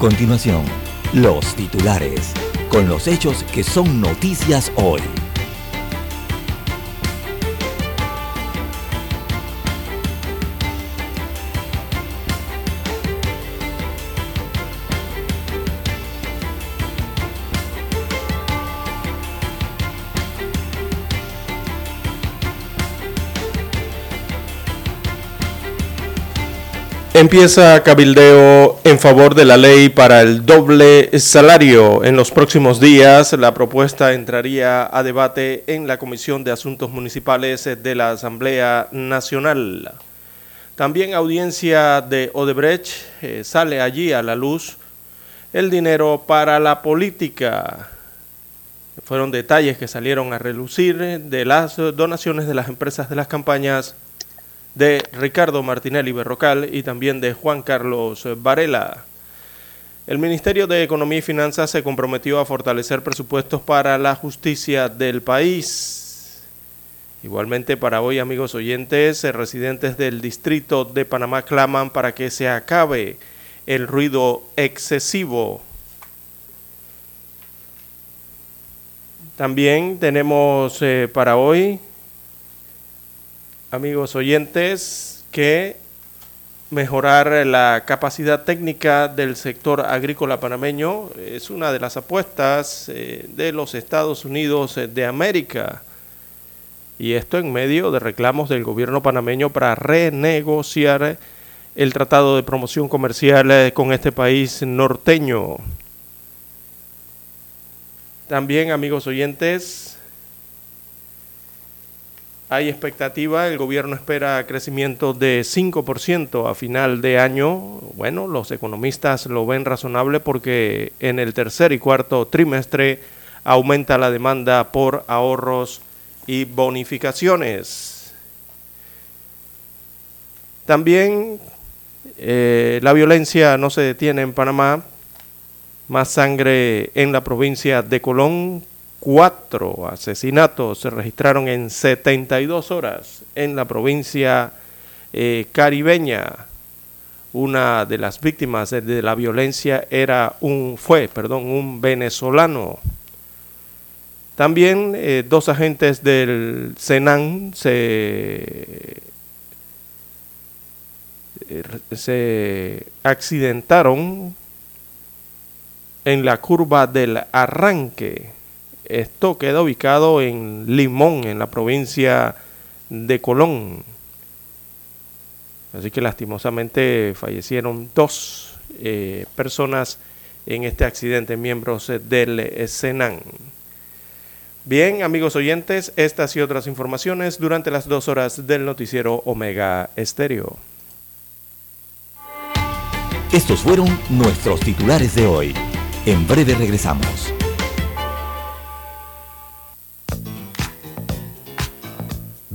Continuación, los titulares, con los hechos que son noticias hoy. Empieza cabildeo en favor de la ley para el doble salario. En los próximos días la propuesta entraría a debate en la Comisión de Asuntos Municipales de la Asamblea Nacional. También audiencia de Odebrecht eh, sale allí a la luz el dinero para la política. Fueron detalles que salieron a relucir de las donaciones de las empresas de las campañas de Ricardo Martinelli Berrocal y también de Juan Carlos Varela. El Ministerio de Economía y Finanzas se comprometió a fortalecer presupuestos para la justicia del país. Igualmente para hoy, amigos oyentes, eh, residentes del distrito de Panamá claman para que se acabe el ruido excesivo. También tenemos eh, para hoy amigos oyentes, que mejorar la capacidad técnica del sector agrícola panameño es una de las apuestas eh, de los Estados Unidos eh, de América. Y esto en medio de reclamos del gobierno panameño para renegociar el tratado de promoción comercial eh, con este país norteño. También, amigos oyentes, hay expectativa, el gobierno espera crecimiento de 5% a final de año. Bueno, los economistas lo ven razonable porque en el tercer y cuarto trimestre aumenta la demanda por ahorros y bonificaciones. También eh, la violencia no se detiene en Panamá. Más sangre en la provincia de Colón Cuatro asesinatos se registraron en 72 horas en la provincia eh, caribeña. Una de las víctimas de, la violencia era un, fue perdón, un venezolano. También eh, dos agentes del Senan se, eh, se accidentaron en la curva del arranque esto queda ubicado en Limón, en la provincia de Colón. Así que lastimosamente fallecieron dos eh, personas en este accidente, miembros del Senan. Bien, amigos oyentes, estas y otras informaciones durante las dos horas del noticiero Omega Estéreo. Estos fueron nuestros titulares de hoy. En breve regresamos.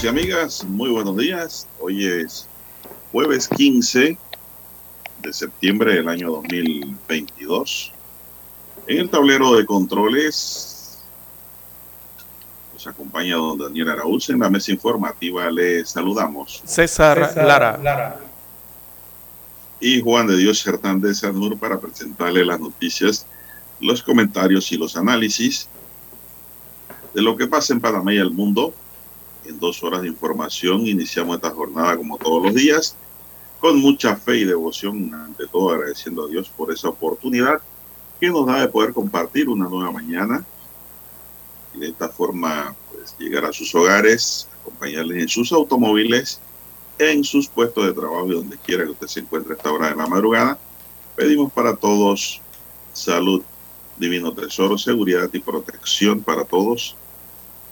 Amigos y amigas, muy buenos días. Hoy es jueves 15 de septiembre del año 2022. En el tablero de controles nos acompaña don Daniel Araúz. En la mesa informativa le saludamos. César, Lara. Y Juan de Dios Hernández Anur para presentarle las noticias, los comentarios y los análisis de lo que pasa en Panamá y el mundo en dos horas de información. Iniciamos esta jornada como todos los días, con mucha fe y devoción, ante todo agradeciendo a Dios por esa oportunidad que nos da de poder compartir una nueva mañana y de esta forma pues, llegar a sus hogares, acompañarles en sus automóviles, en sus puestos de trabajo y donde quiera que usted se encuentre a esta hora de la madrugada. Pedimos para todos salud, divino tesoro, seguridad y protección para todos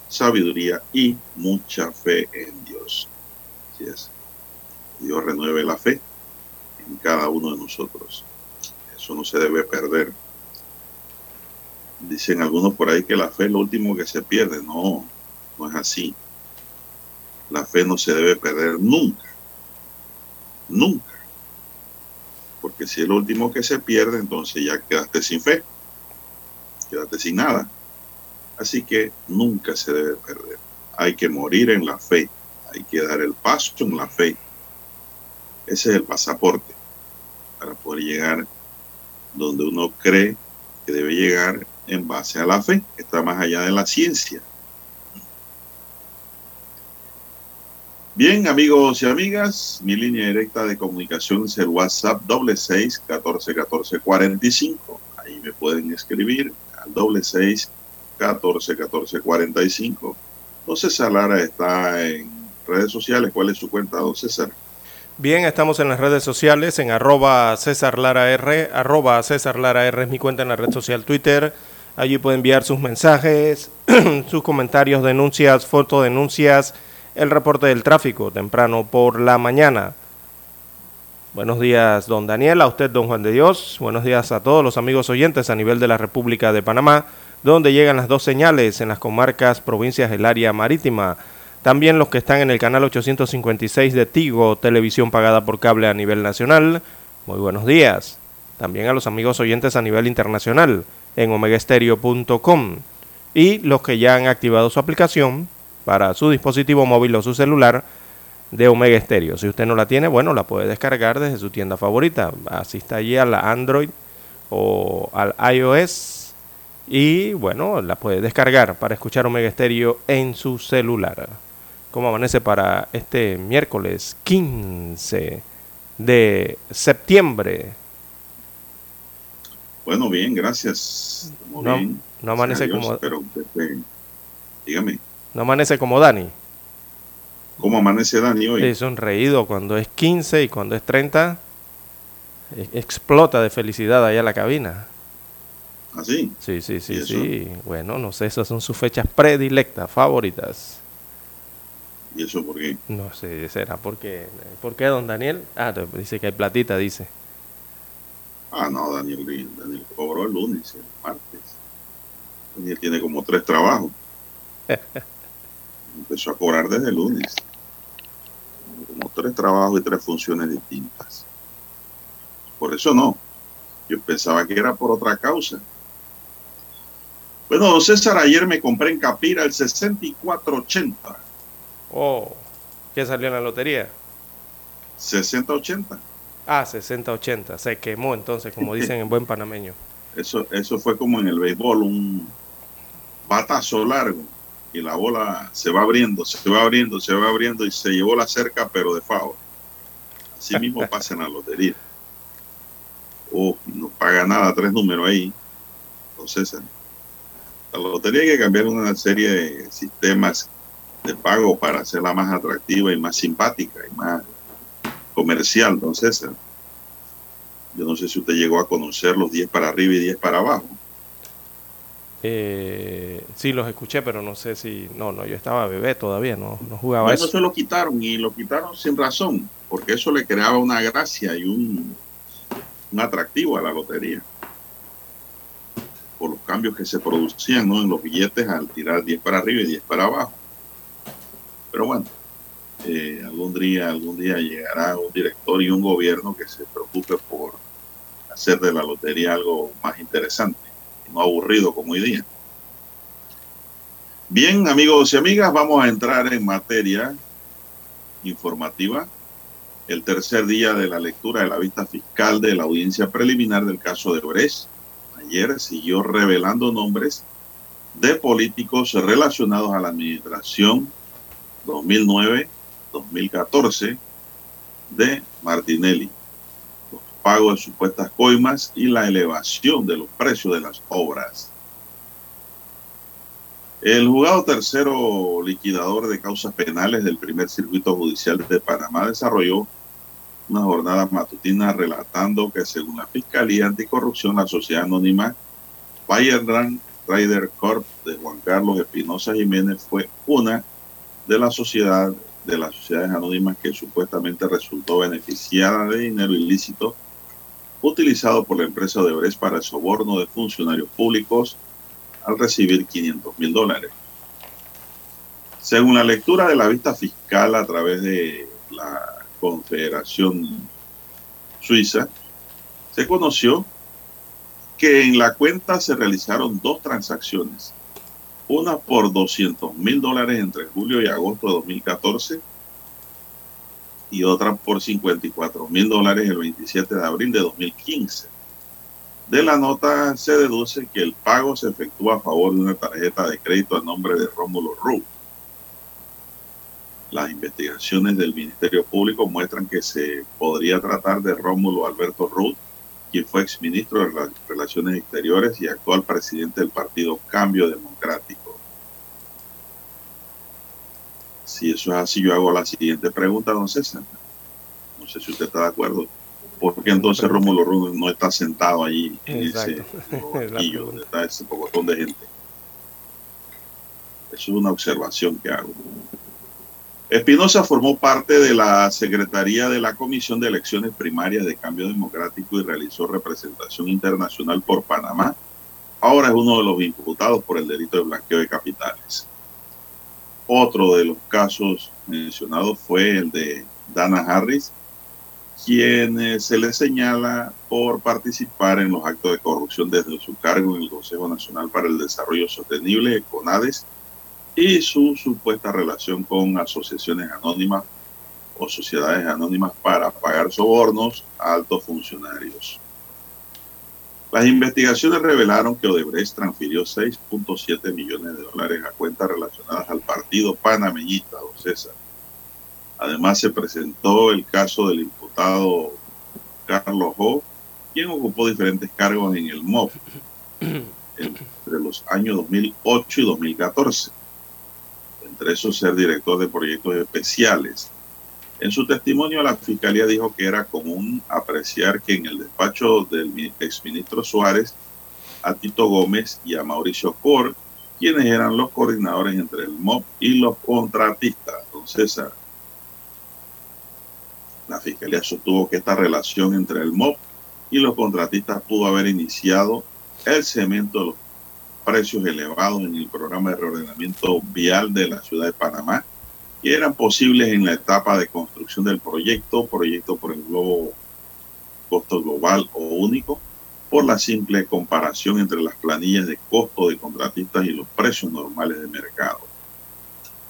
sabiduría y mucha fe en Dios. Así es. Dios renueve la fe en cada uno de nosotros. Eso no se debe perder. Dicen algunos por ahí que la fe es lo último que se pierde. No, no es así. La fe no se debe perder nunca. Nunca. Porque si es lo último que se pierde, entonces ya quedaste sin fe. Quedaste sin nada. Así que nunca se debe perder. Hay que morir en la fe. Hay que dar el paso en la fe. Ese es el pasaporte para poder llegar donde uno cree que debe llegar en base a la fe, que está más allá de la ciencia. Bien, amigos y amigas, mi línea directa de comunicación es el WhatsApp doble seis catorce catorce cuarenta y cinco. Ahí me pueden escribir al doble seis 14 14 45. Don César Lara está en redes sociales. ¿Cuál es su cuenta, don César? Bien, estamos en las redes sociales, en arroba César Lara R, arroba César Lara R es mi cuenta en la red social Twitter. Allí puede enviar sus mensajes, sus comentarios, denuncias, fotodenuncias, el reporte del tráfico temprano por la mañana. Buenos días, don Daniel, a usted, don Juan de Dios. Buenos días a todos los amigos oyentes a nivel de la República de Panamá donde llegan las dos señales en las comarcas, provincias del área marítima. También los que están en el canal 856 de Tigo, televisión pagada por cable a nivel nacional. Muy buenos días. También a los amigos oyentes a nivel internacional en omegaestereo.com y los que ya han activado su aplicación para su dispositivo móvil o su celular de Omega Stereo. Si usted no la tiene, bueno, la puede descargar desde su tienda favorita. Asista allí a la Android o al iOS y bueno, la puede descargar para escuchar Omega Stereo en su celular. ¿Cómo amanece para este miércoles 15 de septiembre? Bueno, bien, gracias. no, amanece como. Pero, dígame. No amanece como Dani. ¿Cómo amanece Dani hoy? Sonreído cuando es 15 y cuando es 30. E, explota de felicidad allá en la cabina. ¿Así? ¿Ah, sí, sí, sí, sí. Bueno, no sé, esas son sus fechas predilectas, favoritas. ¿Y eso por qué? No sé, será porque... ¿Por qué, don Daniel? Ah, dice que hay platita, dice. Ah, no, Daniel, Daniel cobró el lunes, el martes. Daniel tiene como tres trabajos. Empezó a cobrar desde el lunes. Como tres trabajos y tres funciones distintas. Por eso no. Yo pensaba que era por otra causa. Bueno, don César, ayer me compré en Capira el 6480. Oh, ¿qué salió en la lotería? 6080. Ah, 6080. Se quemó entonces, como dicen en buen panameño. Eso, eso fue como en el béisbol, un batazo largo y la bola se va abriendo, se va abriendo, se va abriendo y se llevó la cerca, pero de favor. Así mismo pasa en la lotería. Oh, no paga nada, tres números ahí. Entonces, la lotería hay que cambiar una serie de sistemas de pago para hacerla más atractiva y más simpática y más comercial, entonces Yo no sé si usted llegó a conocer los 10 para arriba y 10 para abajo. Eh, sí, los escuché, pero no sé si... No, no, yo estaba bebé todavía, no, no jugaba eso. Eso lo quitaron y lo quitaron sin razón, porque eso le creaba una gracia y un, un atractivo a la lotería por los cambios que se producían ¿no? en los billetes al tirar 10 para arriba y 10 para abajo. Pero bueno, eh, algún día, algún día llegará un director y un gobierno que se preocupe por hacer de la lotería algo más interesante no aburrido como hoy día. Bien, amigos y amigas, vamos a entrar en materia informativa. El tercer día de la lectura de la vista fiscal de la audiencia preliminar del caso de Brecht. Ayer siguió revelando nombres de políticos relacionados a la administración 2009-2014 de Martinelli, los pagos de supuestas coimas y la elevación de los precios de las obras. El juzgado tercero liquidador de causas penales del primer circuito judicial de Panamá desarrolló una jornada matutina relatando que según la Fiscalía Anticorrupción, la sociedad anónima Bayern Rider Corp de Juan Carlos Espinosa Jiménez fue una de las sociedades de las sociedades anónimas que supuestamente resultó beneficiada de dinero ilícito utilizado por la empresa de Odebrecht para el soborno de funcionarios públicos al recibir 500 mil dólares. Según la lectura de la vista fiscal a través de la Confederación Suiza, se conoció que en la cuenta se realizaron dos transacciones, una por 200 mil dólares entre julio y agosto de 2014 y otra por 54 mil dólares el 27 de abril de 2015. De la nota se deduce que el pago se efectúa a favor de una tarjeta de crédito a nombre de Rómulo Ruth. Las investigaciones del Ministerio Público muestran que se podría tratar de Rómulo Alberto Ruth, quien fue exministro de Relaciones Exteriores y actual presidente del partido Cambio Democrático. Si eso es así, yo hago la siguiente pregunta, don César. No sé si usted está de acuerdo. ¿Por qué entonces Rómulo Ruth no está sentado allí en ese banquillo donde está ese pocotón de gente? Eso es una observación que hago. Espinosa formó parte de la Secretaría de la Comisión de Elecciones Primarias de Cambio Democrático y realizó representación internacional por Panamá. Ahora es uno de los imputados por el delito de blanqueo de capitales. Otro de los casos mencionados fue el de Dana Harris, quien se le señala por participar en los actos de corrupción desde su cargo en el Consejo Nacional para el Desarrollo Sostenible, CONADES, y su supuesta relación con asociaciones anónimas o sociedades anónimas para pagar sobornos a altos funcionarios. Las investigaciones revelaron que Odebrecht transfirió 6.7 millones de dólares a cuentas relacionadas al partido panameñista, don César. Además, se presentó el caso del imputado Carlos Ho, quien ocupó diferentes cargos en el MOB entre los años 2008 y 2014. Entre esos, ser director de proyectos especiales. En su testimonio, la fiscalía dijo que era común apreciar que en el despacho del exministro Suárez, a Tito Gómez y a Mauricio Cor, quienes eran los coordinadores entre el MOB y los contratistas, don la Fiscalía sostuvo que esta relación entre el MOB y los contratistas pudo haber iniciado el cemento de los precios elevados en el programa de reordenamiento vial de la ciudad de Panamá, que eran posibles en la etapa de construcción del proyecto, proyecto por el globo costo global o único, por la simple comparación entre las planillas de costo de contratistas y los precios normales de mercado.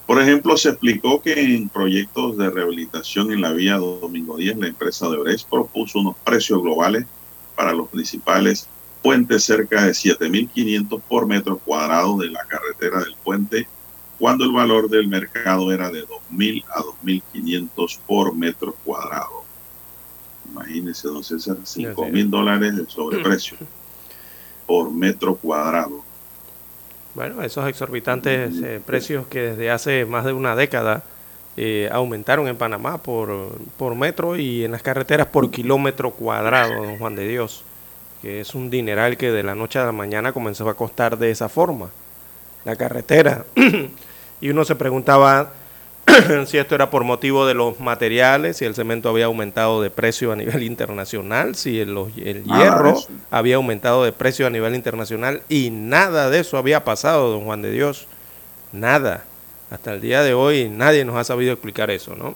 Por ejemplo, se explicó que en proyectos de rehabilitación en la vía Domingo 10, la empresa de Brecht propuso unos precios globales para los principales puentes cerca de 7.500 por metro cuadrado de la carretera del puente, cuando el valor del mercado era de 2.000 a 2.500 por metro cuadrado. Imagínense, don César, 5.000 dólares de sobreprecio por metro cuadrado. Bueno, esos exorbitantes eh, precios que desde hace más de una década eh, aumentaron en Panamá por, por metro y en las carreteras por kilómetro cuadrado, don Juan de Dios, que es un dineral que de la noche a la mañana comenzó a costar de esa forma, la carretera. y uno se preguntaba si esto era por motivo de los materiales, si el cemento había aumentado de precio a nivel internacional, si el, el hierro había aumentado de precio a nivel internacional y nada de eso había pasado, don Juan de Dios. Nada. Hasta el día de hoy nadie nos ha sabido explicar eso, ¿no?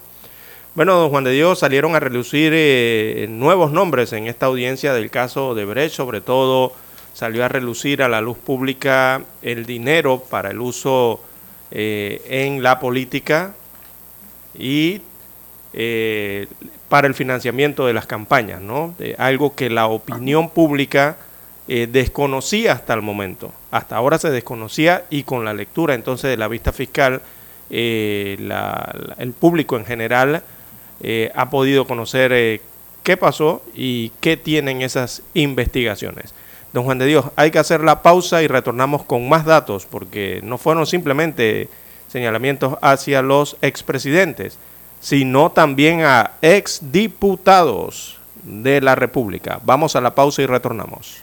Bueno, don Juan de Dios, salieron a relucir eh, nuevos nombres en esta audiencia del caso de Brecht, sobre todo salió a relucir a la luz pública el dinero para el uso eh, en la política y eh, para el financiamiento de las campañas, ¿no? algo que la opinión pública desconocía hasta el momento. Hasta ahora se desconocía y con la lectura entonces de la vista fiscal, el público en general ha podido conocer qué pasó y qué tienen esas investigaciones. Don Juan de Dios, hay que hacer la pausa y retornamos con más datos, porque no fueron simplemente señalamientos hacia los expresidentes, sino también a exdiputados de la República. Vamos a la pausa y retornamos.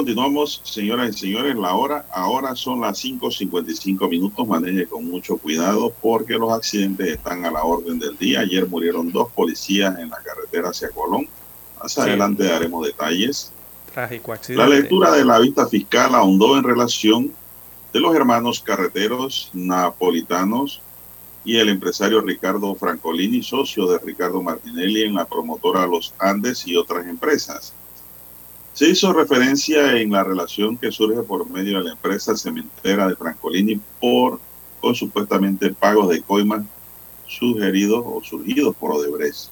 Continuamos, señoras y señores. La hora ahora son las 5:55 minutos. Maneje con mucho cuidado porque los accidentes están a la orden del día. Ayer murieron dos policías en la carretera hacia Colón. Más adelante daremos detalles. Trágico accidente. La lectura de la vista fiscal ahondó en relación de los hermanos carreteros napolitanos y el empresario Ricardo Francolini, socio de Ricardo Martinelli en la promotora Los Andes y otras empresas. Se hizo referencia en la relación que surge por medio de la empresa cementera de Francolini por con supuestamente pagos de coimas sugeridos o surgidos por Odebrecht.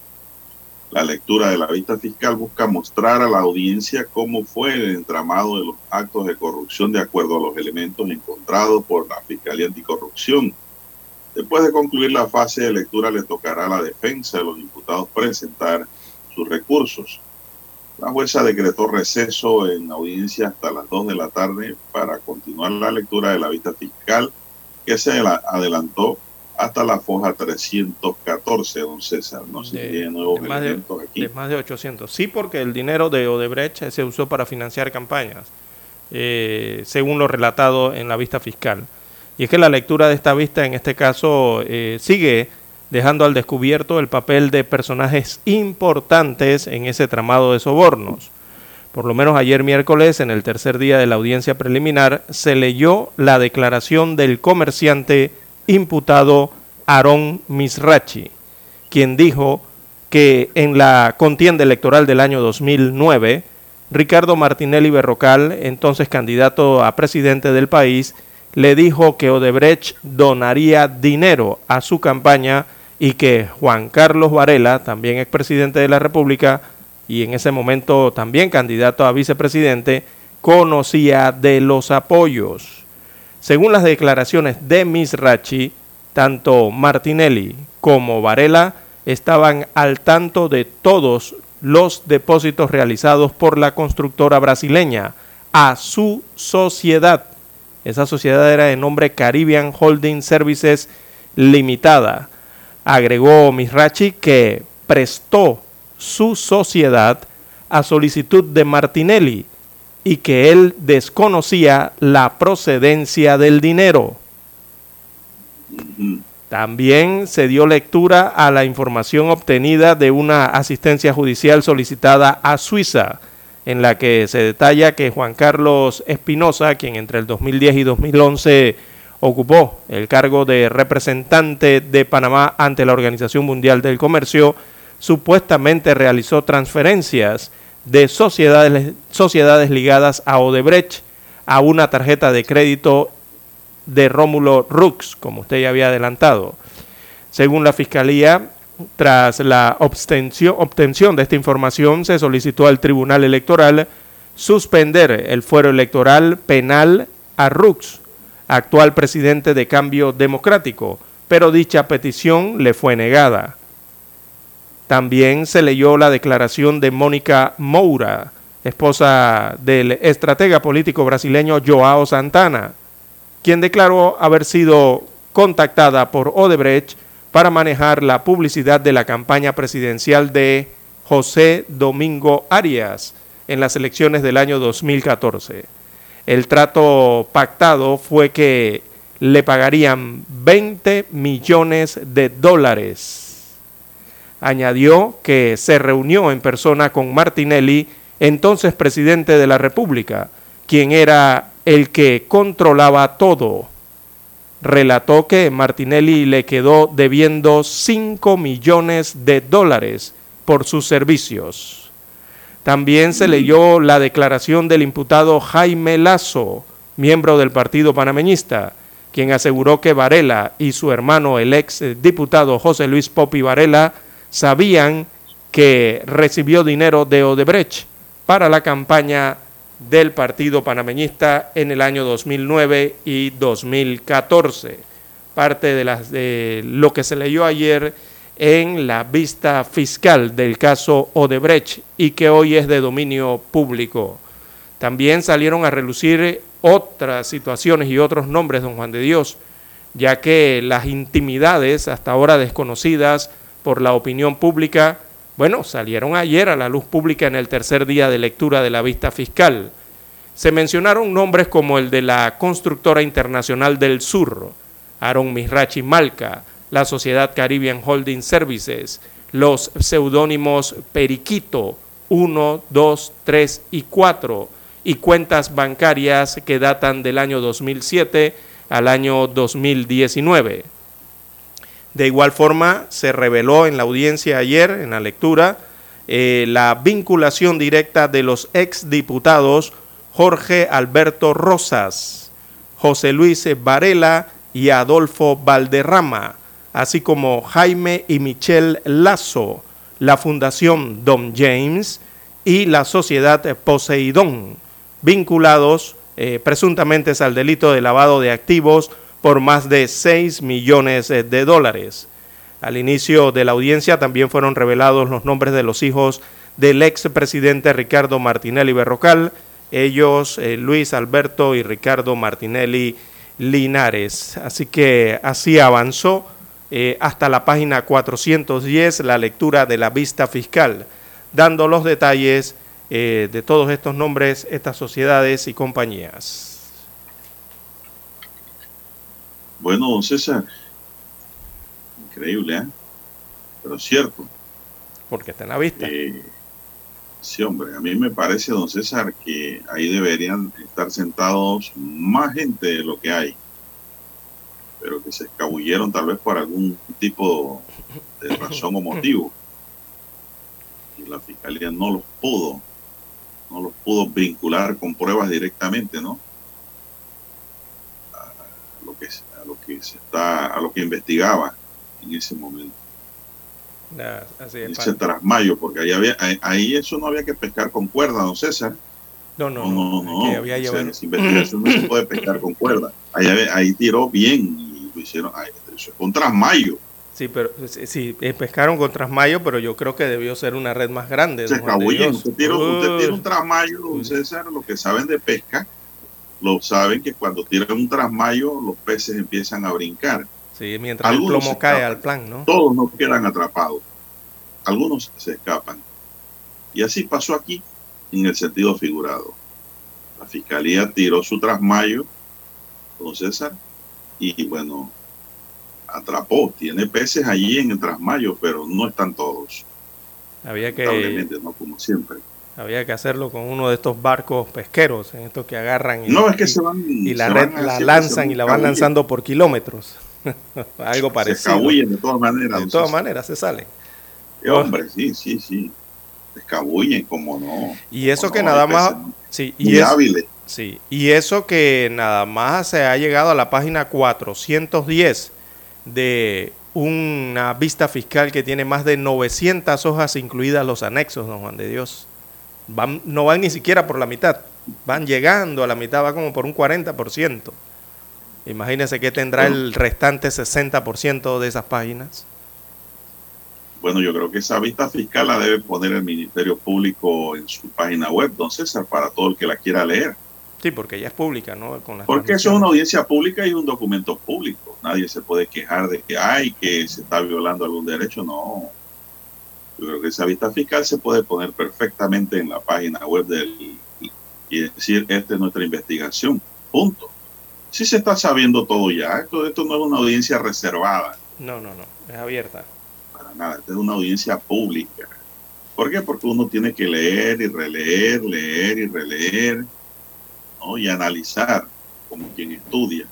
La lectura de la vista fiscal busca mostrar a la audiencia cómo fue el entramado de los actos de corrupción de acuerdo a los elementos encontrados por la Fiscalía Anticorrupción. Después de concluir la fase de lectura le tocará a la defensa de los imputados presentar sus recursos. La jueza decretó receso en audiencia hasta las 2 de la tarde para continuar la lectura de la vista fiscal que se adelantó hasta la foja 314, don César. No sé si tiene nuevos elementos aquí. De más de 800. Sí, porque el dinero de Odebrecht se usó para financiar campañas, eh, según lo relatado en la vista fiscal. Y es que la lectura de esta vista, en este caso, eh, sigue dejando al descubierto el papel de personajes importantes en ese tramado de sobornos. Por lo menos ayer miércoles, en el tercer día de la audiencia preliminar, se leyó la declaración del comerciante imputado Aarón Misrachi, quien dijo que en la contienda electoral del año 2009, Ricardo Martinelli Berrocal, entonces candidato a presidente del país, le dijo que Odebrecht donaría dinero a su campaña y que Juan Carlos Varela, también expresidente de la República y en ese momento también candidato a vicepresidente, conocía de los apoyos. Según las declaraciones de Misrachi, tanto Martinelli como Varela estaban al tanto de todos los depósitos realizados por la constructora brasileña a su sociedad. Esa sociedad era de nombre Caribbean Holding Services Limitada Agregó Misrachi que prestó su sociedad a solicitud de Martinelli y que él desconocía la procedencia del dinero. También se dio lectura a la información obtenida de una asistencia judicial solicitada a Suiza, en la que se detalla que Juan Carlos Espinosa, quien entre el 2010 y 2011 ocupó el cargo de representante de Panamá ante la Organización Mundial del Comercio, supuestamente realizó transferencias de sociedades, sociedades ligadas a Odebrecht a una tarjeta de crédito de Rómulo Rux, como usted ya había adelantado. Según la Fiscalía, tras la obtención, obtención de esta información, se solicitó al Tribunal Electoral suspender el fuero electoral penal a Rux actual presidente de Cambio Democrático, pero dicha petición le fue negada. También se leyó la declaración de Mónica Moura, esposa del estratega político brasileño Joao Santana, quien declaró haber sido contactada por Odebrecht para manejar la publicidad de la campaña presidencial de José Domingo Arias en las elecciones del año 2014. El trato pactado fue que le pagarían 20 millones de dólares. Añadió que se reunió en persona con Martinelli, entonces presidente de la República, quien era el que controlaba todo. Relató que Martinelli le quedó debiendo 5 millones de dólares por sus servicios. También se leyó la declaración del imputado Jaime Lazo, miembro del Partido Panameñista, quien aseguró que Varela y su hermano, el ex diputado José Luis Popi Varela, sabían que recibió dinero de Odebrecht para la campaña del Partido Panameñista en el año 2009 y 2014. Parte de, las, de lo que se leyó ayer en la vista fiscal del caso Odebrecht y que hoy es de dominio público. También salieron a relucir otras situaciones y otros nombres, don Juan de Dios, ya que las intimidades hasta ahora desconocidas por la opinión pública, bueno, salieron ayer a la luz pública en el tercer día de lectura de la vista fiscal. Se mencionaron nombres como el de la Constructora Internacional del Sur, Aaron Misrachi Malca, la Sociedad Caribbean Holding Services, los seudónimos Periquito 1, 2, 3 y 4 y cuentas bancarias que datan del año 2007 al año 2019. De igual forma, se reveló en la audiencia ayer, en la lectura, eh, la vinculación directa de los exdiputados Jorge Alberto Rosas, José Luis Varela y Adolfo Valderrama, así como Jaime y Michelle Lazo, la Fundación Don James y la Sociedad Poseidón, vinculados eh, presuntamente al delito de lavado de activos por más de 6 millones de dólares. Al inicio de la audiencia también fueron revelados los nombres de los hijos del expresidente Ricardo Martinelli Berrocal, ellos eh, Luis Alberto y Ricardo Martinelli Linares. Así que así avanzó eh, hasta la página 410 la lectura de la vista fiscal, dando los detalles eh, de todos estos nombres, estas sociedades y compañías. Bueno, César, increíble, ¿eh? pero cierto. Porque está en la vista. Eh, sí, hombre, a mí me parece, don César, que ahí deberían estar sentados más gente de lo que hay, pero que se escabulleron tal vez por algún tipo de razón o motivo. Y la fiscalía no los pudo, no los pudo vincular con pruebas directamente, ¿no? A lo que, a lo que se está, a lo que investigaba en ese momento. Ah, así es, ese trasmayo, porque ahí, había, ahí, ahí eso no había que pescar con cuerda, don César. no, no, No, no, no, no. que había O sea, llevado- esa investigación no se puede pescar con cuerda. Ahí, ahí tiró bien hicieron. ahí, eso es con trasmayo. Sí, pero sí, eh, pescaron con Trasmayo, pero yo creo que debió ser una red más grande. Se. Dios. Usted tira, usted Uh, un trasmayo, don César, los que saben de pesca, lo saben que cuando tiran un trasmayo, los peces empiezan a brincar. sí, mientras el algunos plomo se cae escapan. al plan, ¿no? Todos no quedan atrapados. Algunos se escapan. Y así pasó aquí, en el sentido figurado. La fiscalía tiró su trasmayo, don César, y bueno, atrapó. Tiene peces allí en el trasmayo, pero no están todos. Había que, no como siempre. había que hacerlo con uno de estos barcos pesqueros, en estos que agarran y, No, es que se van. y la se red van la lanzan se y la van lanzando por kilómetros. Algo Se parecido. escabullen de todas maneras. De todas maneras se salen. Eh, hombre, sí, sí, sí. Se escabullen, como no. Y eso que no, nada más, sí, y Muy es, hábiles. Sí, y eso que nada más se ha llegado a la página 410 de una vista fiscal que tiene más de 900 hojas incluidas los anexos, don Juan de Dios. Van, no van ni siquiera por la mitad, van llegando a la mitad, va como por un 40%. Imagínense que tendrá el restante 60% de esas páginas. Bueno, yo creo que esa vista fiscal la debe poner el Ministerio Público en su página web, don César, para todo el que la quiera leer. Sí, porque ya es pública, ¿no? Con las Porque eso es una audiencia pública y un documento público. Nadie se puede quejar de que hay que se está violando algún derecho. No. Yo creo que esa vista fiscal se puede poner perfectamente en la página web del y decir esta es nuestra investigación. Punto. Si se está sabiendo todo ya. Esto, esto no es una audiencia reservada. No, no, no, es abierta. Para nada. Esta es una audiencia pública. ¿Por qué? Porque uno tiene que leer y releer, leer y releer, ¿no? y analizar como quien estudia.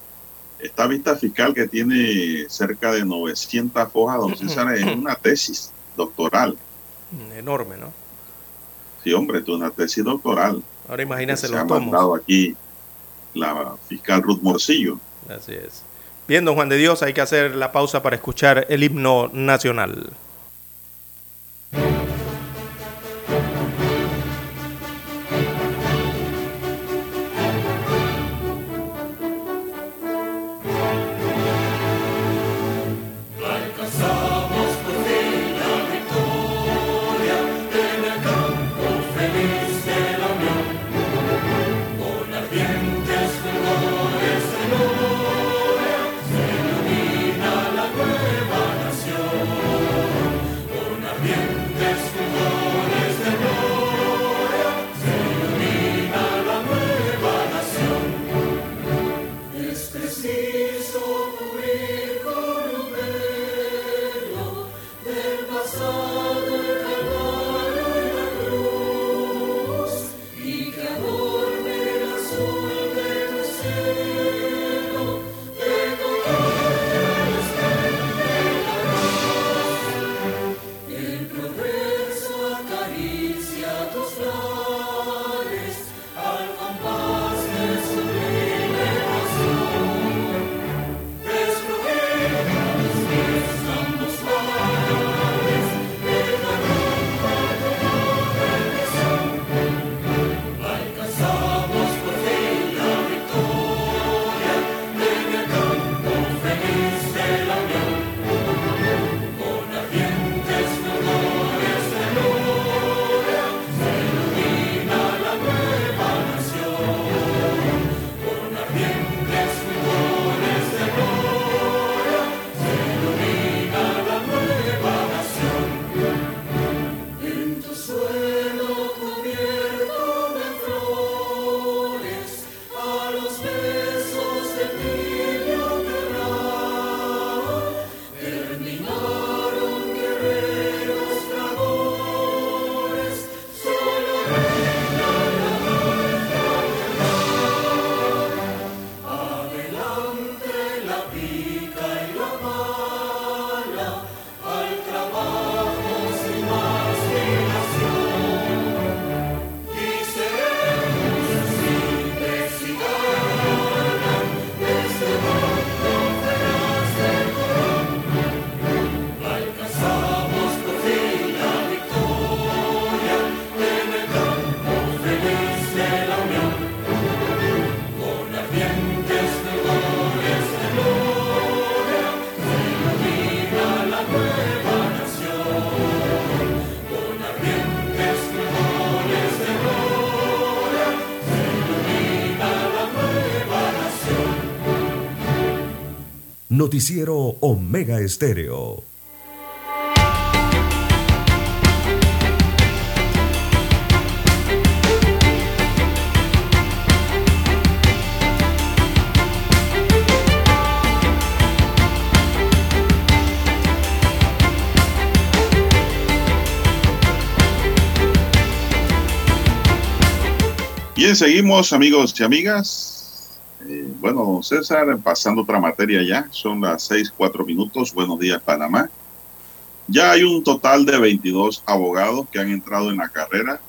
Esta vista fiscal que tiene cerca de 900 hojas, don César, es una tesis doctoral. Enorme, ¿no? Sí, hombre, es una tesis doctoral. Ahora imagínense Se los ha tomos. mandado aquí la fiscal Ruth Morcillo. Así es. Bien, don Juan de Dios, hay que hacer la pausa para escuchar el himno nacional. Noticiero Omega Estéreo. Bien, seguimos amigos y amigas. César, pasando otra materia ya, son las seis, cuatro minutos. Buenos días, Panamá. Ya hay un total de 22 abogados que han entrado en la carrera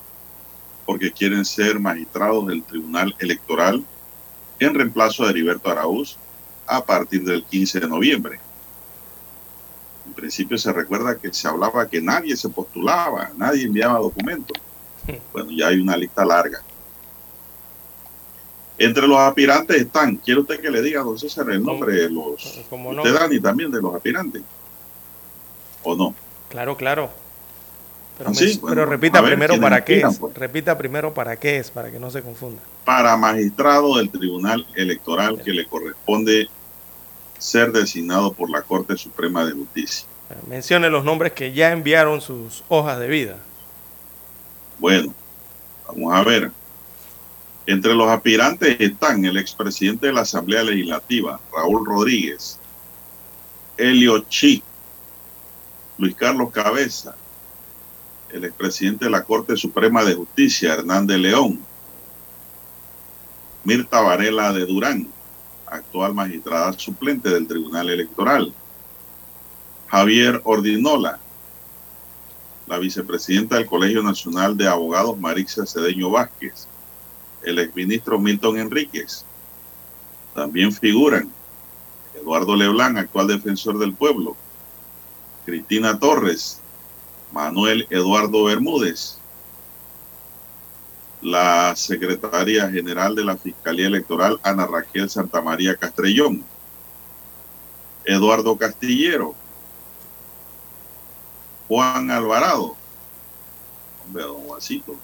porque quieren ser magistrados del Tribunal Electoral en reemplazo de Heriberto Araúz a partir del 15 de noviembre. En principio se recuerda que se hablaba que nadie se postulaba, nadie enviaba documentos. Bueno, ya hay una lista larga. Entre los aspirantes están, ¿quiere usted que le diga, don César, el nombre de los... ¿Cómo no? Usted, Dani, también de los aspirantes. ¿O no? Claro, claro. Pero, Ah, me- sí, bueno, pero repita primero ¿quiénes para qué aspiran, es. pues? Repita primero para qué es, para que no se confunda. Para magistrado del Tribunal Electoral que le corresponde ser designado por la Corte Suprema de Justicia. Eh, Mencione los nombres que ya enviaron sus hojas de vida. Bueno, vamos a ver. Entre los aspirantes están el expresidente de la Asamblea Legislativa, Raúl Rodríguez, Elio Chi, Luis Carlos Cabeza, el expresidente de la Corte Suprema de Justicia, Hernández León, Mirta Varela de Durán, actual magistrada suplente del Tribunal Electoral, Javier Ordinola, la vicepresidenta del Colegio Nacional de Abogados, Marixa Cedeño Vázquez, el exministro Milton Enríquez. También figuran Eduardo Leblanc, actual defensor del pueblo, Cristina Torres, Manuel Eduardo Bermúdez, la secretaria general de la Fiscalía Electoral, Ana Raquel Santamaría Castrellón, Eduardo Castillero, Juan Alvarado, hombre, don Juancito,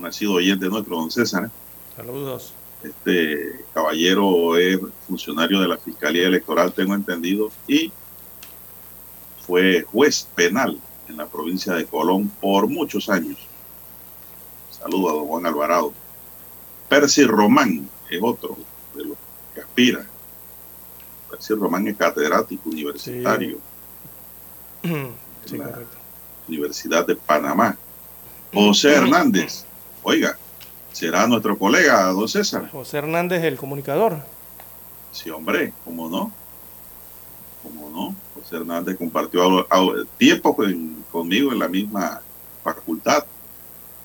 que ha sido oyente nuestro, don César. Saludos. este caballero es funcionario de la Fiscalía Electoral, tengo entendido, y fue juez penal en la provincia de Colón por muchos años. Saludo a don Juan Alvarado. Percy Román es otro de los que aspira. Percy Román es catedrático universitario, Sí, La- correcto. Universidad de Panamá. José Hernández, oiga, será nuestro colega, don César. José Hernández, el comunicador. Sí, hombre, ¿cómo no? ¿Cómo no? José Hernández compartió tiempo con- conmigo en la misma facultad.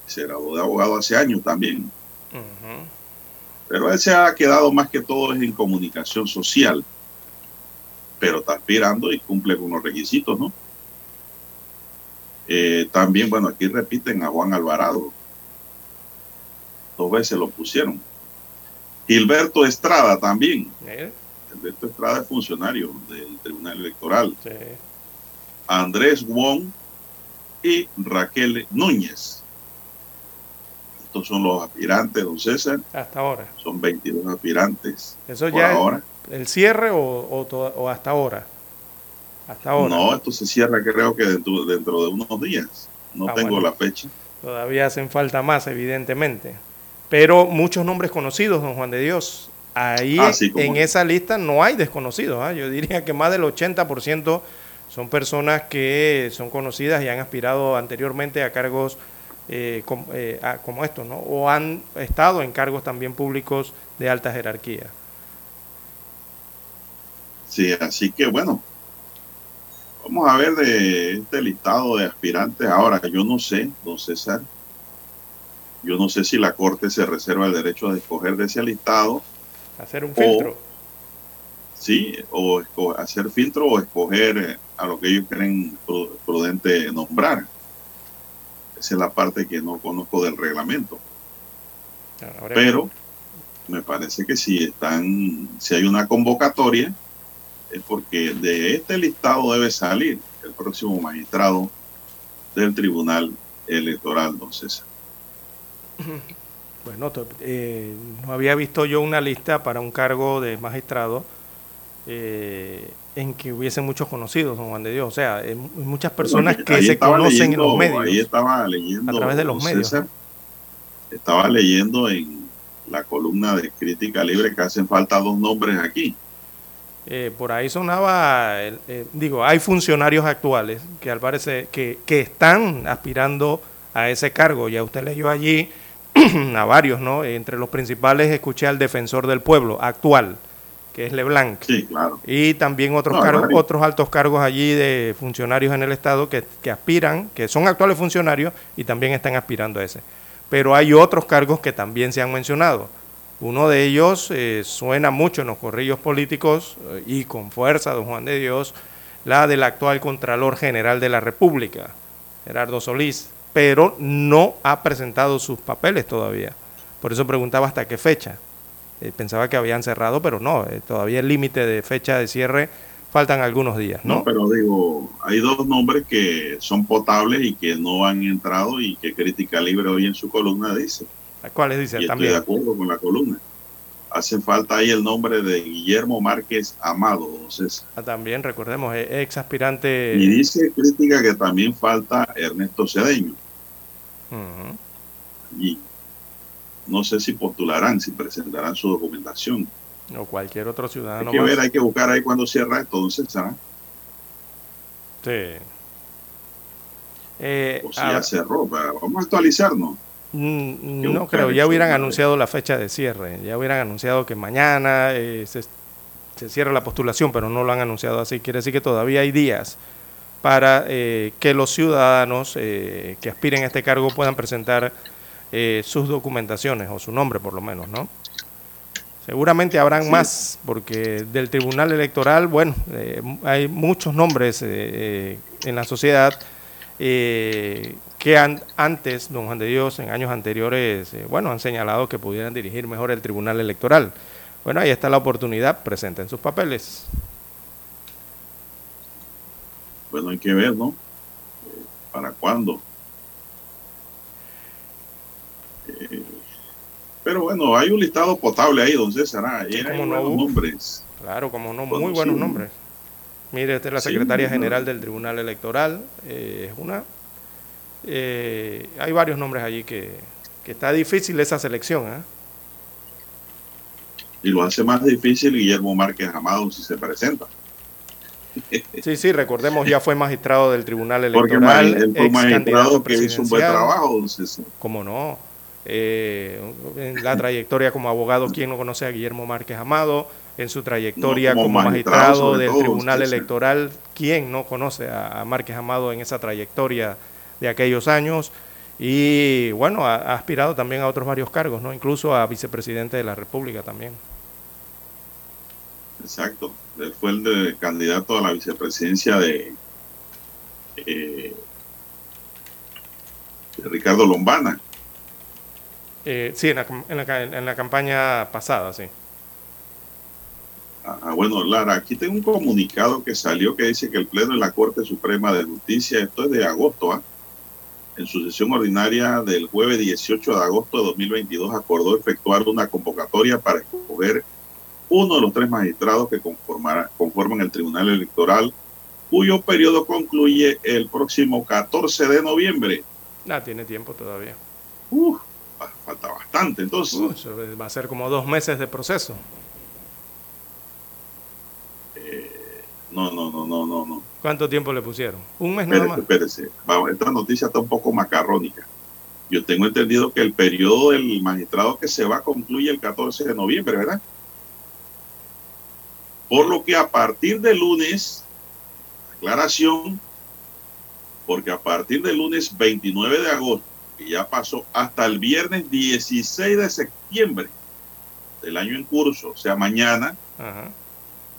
Se graduó de abogado hace años también. Pero él se ha quedado más que todo en comunicación social. Pero está aspirando y cumple con los requisitos, ¿no? Eh, también, bueno, aquí repiten a Juan Alvarado. Dos veces lo pusieron. Gilberto Estrada también. Mire, Alberto Estrada es funcionario del Tribunal Electoral. sí. Andrés Wong y Raquel Núñez. Estos son los aspirantes, don César. Hasta ahora. Son 22 aspirantes Eso por ya ahora. el cierre o, o, hasta ahora. Hasta ahora. No, esto se cierra creo que dentro, dentro de unos días. No Ah, tengo bueno. la fecha. Todavía hacen falta más, evidentemente. Pero muchos nombres conocidos, don Juan de Dios. Ahí Ah, sí, en no. esa lista no hay desconocidos. ¿ah? Yo diría que más del 80% son personas que son conocidas y han aspirado anteriormente a cargos eh, com- eh, a- como estos, ¿no? O han estado en cargos también públicos de alta jerarquía. Sí, así que bueno. Vamos a ver de este listado de aspirantes. Ahora, yo no sé, don César. Yo no sé si la Corte se reserva el derecho de escoger de ese listado Hacer un O- filtro. Sí, o hacer filtro o escoger eh, a lo que ellos creen pru- prudente nombrar. Esa es la parte que no conozco del reglamento. Ahora- Pero me parece que si están, si hay una convocatoria, es porque de este listado debe salir el próximo magistrado del Tribunal Electoral, don César. Bueno, eh, no había visto yo una lista para un cargo de magistrado eh, en que hubiesen muchos conocidos, don Juan de Dios. O sea, muchas personas que se conocen en los medios. Ahí estaba leyendo. A través de los medios. estaba leyendo en la columna de Crítica Libre que hacen falta dos nombres aquí. Eh, por ahí sonaba, eh, digo, hay funcionarios actuales que al parecer que, que están aspirando a ese cargo. Ya usted leyó allí a varios, ¿no? Entre los principales escuché al defensor del pueblo actual, que es Leblanc. Sí, claro. Y también otros, cargos, otros altos cargos allí de funcionarios en el Estado que, aspiran, que son actuales funcionarios y también están aspirando a ese. Pero hay otros cargos que también se han mencionado. Uno de ellos eh, suena mucho en los corrillos políticos eh, y con fuerza, don Juan de Dios, la del actual Contralor General de la República, Gerardo Solís pero no ha presentado sus papeles todavía. Por eso preguntaba hasta qué fecha. Eh, pensaba que habían cerrado, pero no, eh, todavía el límite de fecha de cierre faltan algunos días, ¿no? No, pero digo, hay dos nombres que son potables y que no han entrado y que Crítica Libre hoy en su columna dice. ¿Cuáles dice? Y También. Estoy de acuerdo con la columna. Hace falta ahí el nombre de Guillermo Márquez Amado, entonces. Ah, también, recordemos, ex aspirante. Y dice Crítica que también falta Ernesto Cedeño. Y no sé si postularán, si presentarán su documentación. O cualquier otro ciudadano. Hay que ver, hay que buscar ahí cuando cierra esto, entonces, ¿sabes? Sí. Eh, o si ya cerró, vamos a actualizarnos. Mm, no creo, ya hubieran anunciado la fecha de cierre, ya hubieran anunciado que mañana eh, se, se, cierra la postulación, pero no lo han anunciado así. Quiere decir que todavía hay días para eh, que los ciudadanos eh, que aspiren a este cargo puedan presentar eh, sus documentaciones o su nombre por lo menos, ¿no? Seguramente habrán más, porque del Tribunal Electoral, bueno, hay muchos nombres en la sociedad que han, antes, don Juan de Dios, en años anteriores, bueno, han señalado que pudieran dirigir mejor el Tribunal Electoral. Bueno, ahí está la oportunidad, presenten sus papeles bueno, hay que ver, ¿no? ¿Para cuándo? Eh, pero bueno, hay un listado potable ahí, don César. Ah, ahí hay nombres. Claro, como no, muy buenos nombres. Mire, esta es la secretaria general del Tribunal Electoral. Eh, es una. Eh, hay varios nombres allí que, que está difícil esa selección. Y lo hace más difícil Guillermo Márquez Amado si se presenta. Sí, sí, recordemos, ya fue magistrado del Tribunal Electoral. Porque el magistrado que hizo un buen trabajo. ¿Cómo no? Eh, en la trayectoria como abogado, ¿quién no conoce a Guillermo Márquez Amado? En su trayectoria como, magistrado, del Tribunal Electoral, ¿quién no conoce a, Márquez Amado en esa trayectoria de aquellos años? Y bueno, ha, aspirado también a otros varios cargos, ¿no? Incluso a vicepresidente de la República también. Exacto fue el candidato a la vicepresidencia de, eh, Ricardo Lombana. Eh, sí, en la, campaña pasada, sí. Ah, bueno, Lara, aquí tengo un comunicado que salió que dice que el Pleno de la Corte Suprema de Justicia, esto es de agosto, ¿ah? en su sesión ordinaria del jueves 18 de agosto de 2022, acordó efectuar una convocatoria para escoger uno de los tres magistrados que conforman el Tribunal Electoral, cuyo periodo concluye el próximo 14 de noviembre. Ah, tiene tiempo todavía. Uf, falta bastante, entonces. va a ser como dos meses de proceso. Eh, no, no, no, no, no, no. ¿Cuánto tiempo le pusieron? Un mes nada más. Espérese, esta noticia está un poco macarrónica. Yo tengo entendido que el periodo del magistrado que se va concluye el 14 de noviembre, ¿verdad? Por lo que a partir de lunes, aclaración, porque a partir del lunes 29 de agosto, que ya pasó hasta el viernes 16 de septiembre del año en curso, o sea, mañana,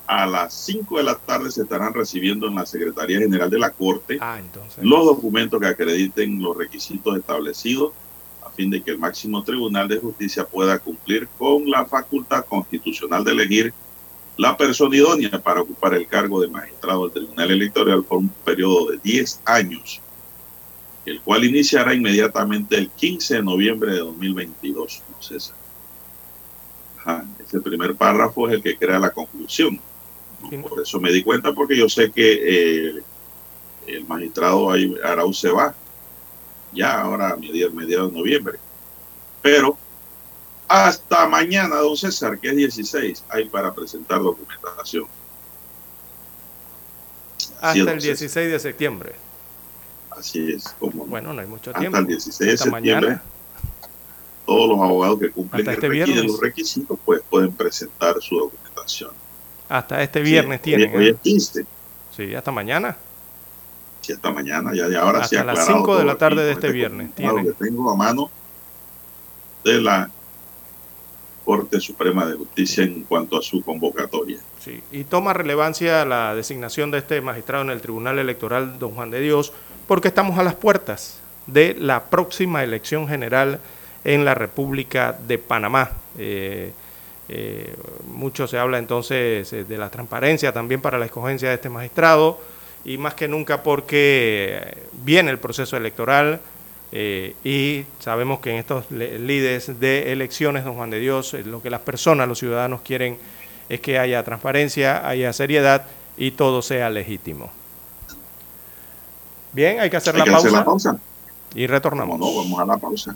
a las 5 de la tarde se estarán recibiendo en la Secretaría General de la Corte ah, los documentos que acrediten los requisitos establecidos a fin de que el máximo Tribunal de Justicia pueda cumplir con la facultad constitucional de elegir la persona idónea para ocupar el cargo de magistrado del Tribunal Electoral por un periodo de 10 años, el cual iniciará inmediatamente el 15 de noviembre de 2022. No ese primer párrafo es el que crea la conclusión. por eso me di cuenta, porque yo sé que eh, el magistrado Arauz se va, ya ahora a mediados, mediados de noviembre. Pero hasta mañana, don César, que es 16, hay para presentar documentación. hasta el 16 de septiembre. Así es, como. Bueno, no hay mucho tiempo. Hasta el 16 de septiembre. Todos los abogados que cumplen este los requisitos pues, pueden presentar su documentación. Hasta este viernes tienen. Hoy, es 15. Sí, hasta mañana. Sí, hasta mañana. Ya de ahora hasta las 5 de la tarde de este viernes. Tienen. que tengo a mano de la Corte Suprema de Justicia en cuanto a su convocatoria. Sí, y toma relevancia la designación de este magistrado en el Tribunal Electoral, don Juan de Dios, porque estamos a las puertas de la próxima elección general en la República de Panamá. Eh, eh, mucho se habla entonces eh, de la transparencia también para la escogencia de este magistrado y más que nunca porque viene el proceso electoral y sabemos que en estos líderes de elecciones, don Juan de Dios, lo que las personas, los ciudadanos quieren es que haya transparencia, haya seriedad y todo sea legítimo. Bien, hay que hacer, la, pausa hacer la pausa y retornamos. No, vamos a la pausa.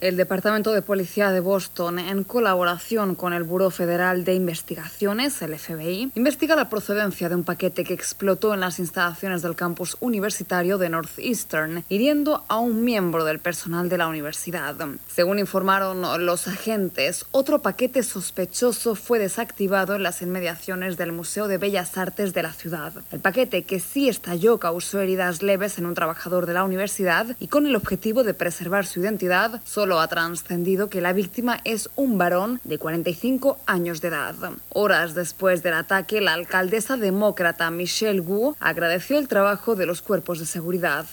El Departamento de Policía de Boston, en colaboración con el Buró Federal de Investigaciones, el FBI, investiga la procedencia de un paquete que explotó en las instalaciones del campus universitario de Northeastern, hiriendo a un miembro del personal de la universidad. Según informaron los agentes, otro paquete sospechoso fue desactivado en las inmediaciones del Museo de Bellas Artes de la ciudad. El paquete que sí estalló causó heridas leves en un trabajador de la universidad y con el objetivo de preservar su identidad, solo ha trascendido que la víctima es un varón de 45 años de edad. Horas después del ataque, la alcaldesa demócrata Michelle Wu agradeció el trabajo de los cuerpos de seguridad.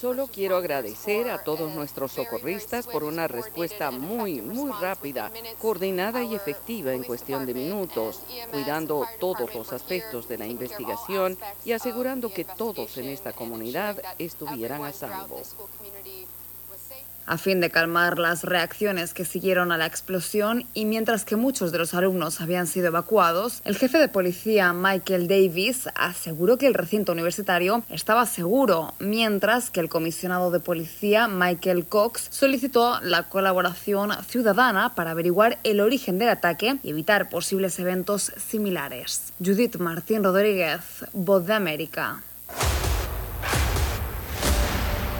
Solo quiero agradecer a todos nuestros socorristas por una respuesta muy, muy rápida, coordinada y efectiva en cuestión de minutos, cuidando todos los aspectos de la investigación y asegurando que todos en esta comunidad estuvieran a salvo. A fin de calmar las reacciones que siguieron a la explosión y mientras que muchos de los alumnos habían sido evacuados, el jefe de policía Michael Davis aseguró que el recinto universitario estaba seguro, mientras que el comisionado de policía Michael Cox solicitó la colaboración ciudadana para averiguar el origen del ataque y evitar posibles eventos similares. Judith Martín Rodríguez, Voz de América.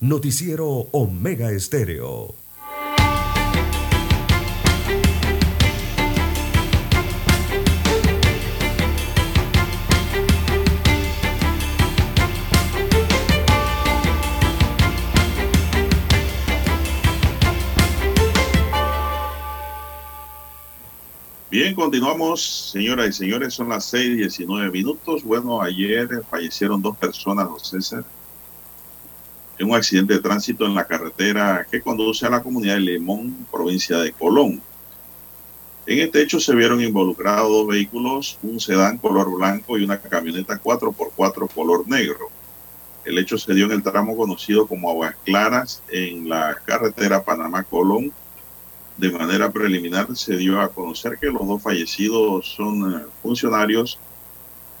Noticiero Omega Estéreo. Bien, continuamos, señoras y señores, son las 6 y 19 minutos. Bueno, ayer fallecieron dos personas, don César, en un accidente de tránsito en la carretera que conduce a la comunidad de Limón, provincia de Colón. En este hecho se vieron involucrados dos vehículos, un sedán color blanco y una camioneta 4x4 color negro. El hecho se dio en el tramo conocido como Aguas Claras en la carretera Panamá-Colón. De manera preliminar se dio a conocer que los dos fallecidos son eh, funcionarios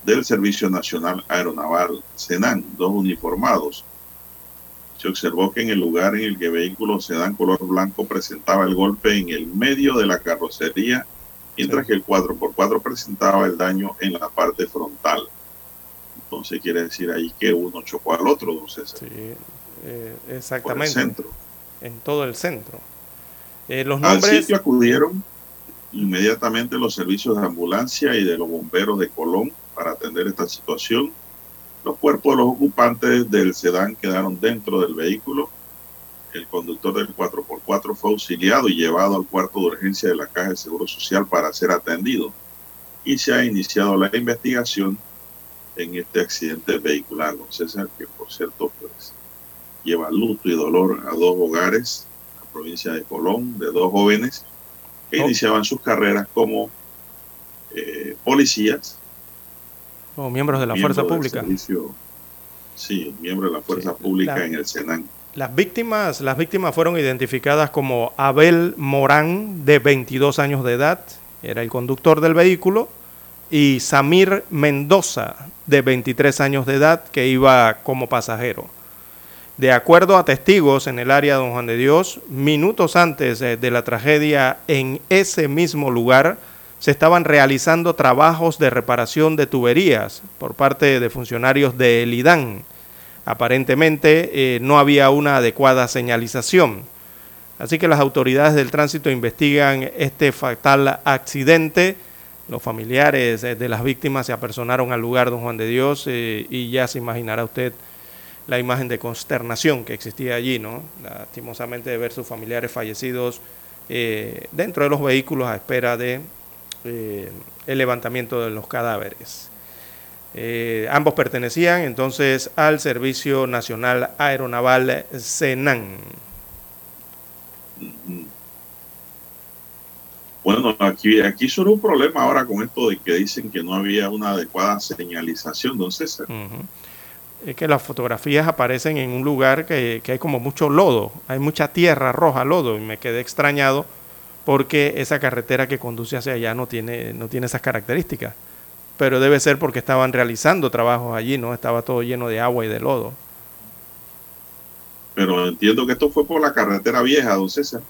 del Servicio Nacional Aeronaval, SENAN, dos uniformados. Se observó que en el lugar en el que el vehículo sedán color blanco presentaba el golpe en el medio de la carrocería, mientras que el 4x4 presentaba el daño en la parte frontal. Entonces quiere decir ahí que uno chocó al otro, don César. Sí, eh, exactamente. centro. En todo el centro. Eh, los Al sitio acudieron inmediatamente los servicios de ambulancia y de los bomberos de Colón para atender esta situación. Los cuerpos de los ocupantes del sedán quedaron dentro del vehículo. El conductor del 4x4 fue auxiliado y llevado al cuarto de urgencia de la Caja de Seguro Social para ser atendido. Y se ha iniciado la investigación en este accidente vehicular, don César, que por cierto pues, lleva luto y dolor a dos hogares, la provincia de Colón, de dos jóvenes que Oh. iniciaban sus carreras como eh, policías. Miembros de la fuerza pública. servicio- sí, miembro de la fuerza Sí, pública la- en el Senan. Las víctimas, las víctimas fueron identificadas como Abel Morán, de 22 años de edad, era el conductor del vehículo, y Samir Mendoza, de 23 años de edad, que iba como pasajero. De acuerdo a testigos en el área de Don Juan de Dios, minutos antes eh, de la tragedia en ese mismo lugar, se estaban realizando trabajos de reparación de tuberías por parte de funcionarios de Elidán. Aparentemente eh, no había una adecuada señalización. Así que las autoridades del tránsito investigan este fatal accidente. Los familiares eh, de las víctimas se apersonaron al lugar, don Juan de Dios, eh, y ya se imaginará usted la imagen de consternación que existía allí, ¿no? Lastimosamente de ver sus familiares fallecidos dentro de los vehículos a espera de eh, el levantamiento de los cadáveres. Eh, ambos pertenecían entonces al Servicio Nacional Aeronaval SENAN. Bueno, aquí, aquí surge un problema ahora con esto de que dicen que no había una adecuada señalización, don César. Es que las fotografías aparecen en un lugar que, que hay como mucho lodo, hay mucha tierra roja, lodo, y me quedé extrañado porque esa carretera que conduce hacia allá no tiene, no tiene esas características. Pero debe ser porque estaban realizando trabajos allí, ¿no? Estaba todo lleno de agua y de lodo. Pero entiendo que esto fue por la carretera vieja, don César.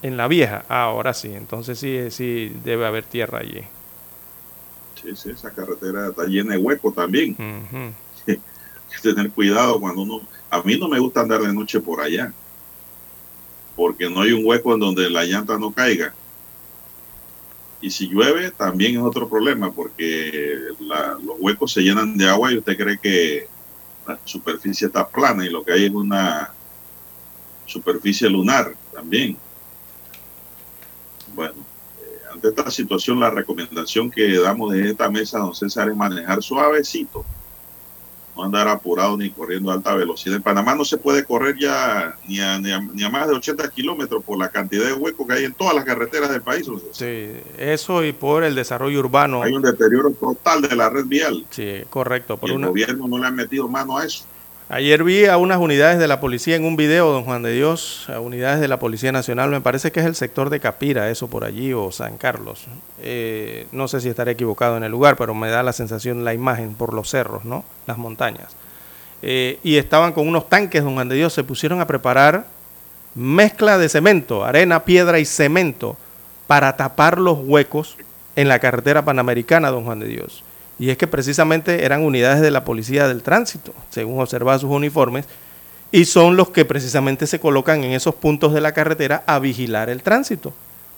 En la vieja, ah, ahora sí, entonces sí, sí debe haber tierra allí. Sí, sí, esa carretera está llena de huecos también. Hay que tener cuidado cuando uno... A mí no me gusta andar de noche por allá, porque no hay un hueco en donde la llanta no caiga. Y si llueve, también es otro problema, porque los huecos se llenan de agua y usted cree que la superficie está plana y lo que hay es una superficie lunar también. Bueno, eh, ante esta situación, la recomendación que damos de esta mesa, don César, es manejar suavecito no andar apurado ni corriendo a alta velocidad. En Panamá no se puede correr ya ni a, ni a, ni a más de 80 kilómetros por la cantidad de huecos que hay en todas las carreteras del país. Sí, eso y por el desarrollo urbano. Hay un deterioro total de la red vial. Sí, correcto. Por y el una, gobierno no le ha metido mano a eso. Ayer vi a unas unidades de la policía en un video, don Juan de Dios, a unidades de la Policía Nacional, me parece que es el sector de Capira, eso por allí, o San Carlos. Eh, no sé si estaré equivocado en el lugar, pero me da la sensación, la imagen por los cerros, ¿no? Las montañas. Eh, y estaban con unos tanques, don Juan de Dios, se pusieron a preparar mezcla de cemento, arena, piedra y cemento para tapar los huecos en la carretera panamericana, don Juan de Dios. Y es que precisamente eran unidades de la policía del tránsito, según observaba sus uniformes, y son los que precisamente se colocan en esos puntos de la carretera a vigilar el tránsito,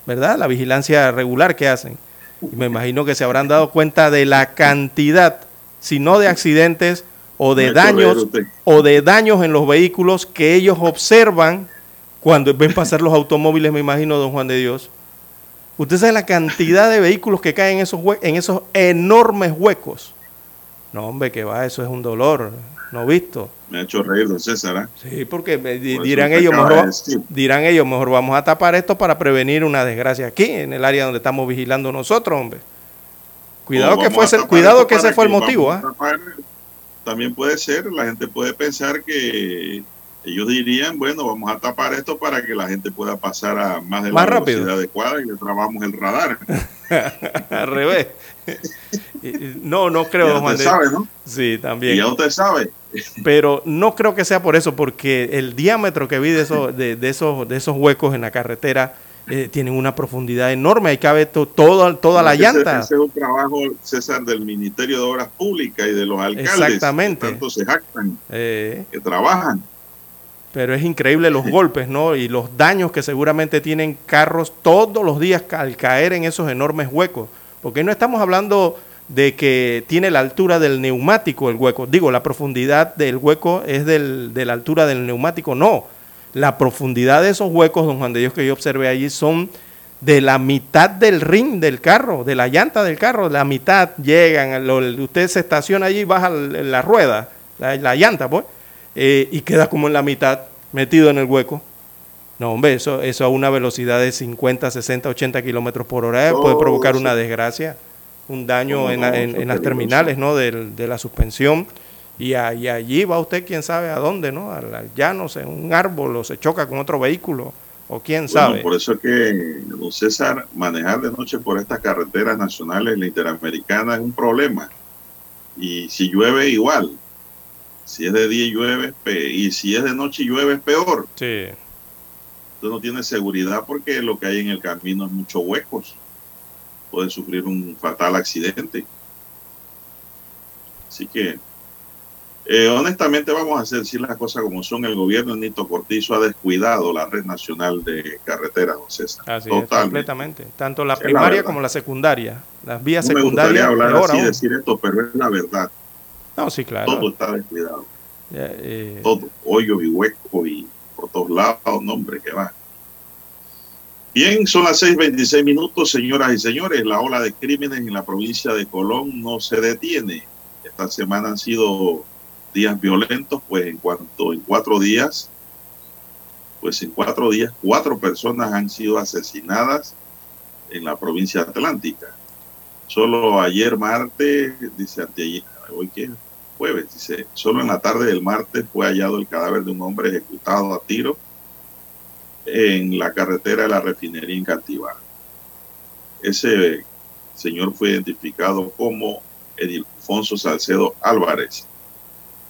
¿verdad? La vigilancia regular que hacen. Y me imagino que se habrán dado cuenta de la cantidad, si no de accidentes o de daños o de daños en los vehículos que ellos observan cuando ven pasar los automóviles, me imagino, don Juan de Dios. Usted sabe la cantidad de vehículos que caen en esos, en esos enormes huecos. No, hombre, que va, eso es un dolor, no visto. Me ha hecho reír, don César. ¿eh? Sí, porque dirán ellos, mejor, dirán ellos, mejor vamos a tapar esto para prevenir una desgracia aquí, en el área donde estamos vigilando nosotros, hombre. Cuidado que, fuese, cuidado que ese fue el motivo. ¿ah? También puede ser, la gente puede pensar que ellos dirían, bueno, vamos a tapar esto para que la gente pueda pasar a más de más la velocidad adecuada y le trabamos el radar. Al revés. no, no creo, ya usted sabe, ¿no? Sí, también. Ya usted sabe. Pero no creo que sea por eso, porque el diámetro que vi de esos, de, esos, de esos huecos en la carretera eh, tienen una profundidad enorme, ahí cabe toda la llanta. Ese, es un trabajo, César, del Ministerio de Obras Públicas y de los alcaldes. Exactamente. Que tanto se jactan, eh. que trabajan. Pero es increíble los golpes, ¿no? Y los daños que seguramente tienen carros todos los días al caer en esos enormes huecos. Porque no estamos hablando de que tiene la altura del neumático el hueco. Digo, la profundidad del hueco es de la altura del neumático. No. La profundidad de esos huecos, don Juan de Dios, que yo observé allí son de la mitad del ring del carro, de la llanta del carro, la mitad llegan, usted se estaciona allí y baja la rueda, la llanta, pues, eh, y queda como en la mitad, metido en el hueco. No, hombre, eso, eso a una velocidad de 50, 60, 80 kilómetros por hora puede provocar una desgracia, un daño en, las terminales ¿no? de, la suspensión. Y, allí va usted, quién sabe a dónde, ¿no? Al, llano, en un árbol, o se choca con otro vehículo, o quién sabe. Por eso es que, don César, manejar de noche por estas carreteras nacionales, la interamericana, es un problema. Y si llueve, igual. Si es de día llueve, y si es de noche llueve, es peor. Sí. Usted no tiene seguridad porque lo que hay en el camino es muchos huecos. Puede sufrir un fatal accidente. Así que, eh, honestamente, vamos a decir las cosas como son. El gobierno de Nito Cortizo ha descuidado la red nacional de carreteras, César. Así completamente. Tanto la primaria como la secundaria. Las vías no secundarias. Me gustaría hablar así, decir esto, pero es la verdad. No, sí, claro. Todo está descuidado. Eh, Todo, hoyo y hueco y por todos lados, nombre que va. Bien, son las 6:26 minutos, señoras y señores. La ola de crímenes en la provincia de Colón no se detiene. Esta semana han sido días violentos, pues en cuanto en cuatro días, pues en cuatro días, cuatro personas han sido asesinadas en la provincia atlántica. Solo ayer martes, dice anteayer, hoy que jueves, dice, solo en la tarde del martes fue hallado el cadáver de un hombre ejecutado a tiro en la carretera de la refinería en Cantibar. Ese señor fue identificado como Edilfonso Salcedo Álvarez.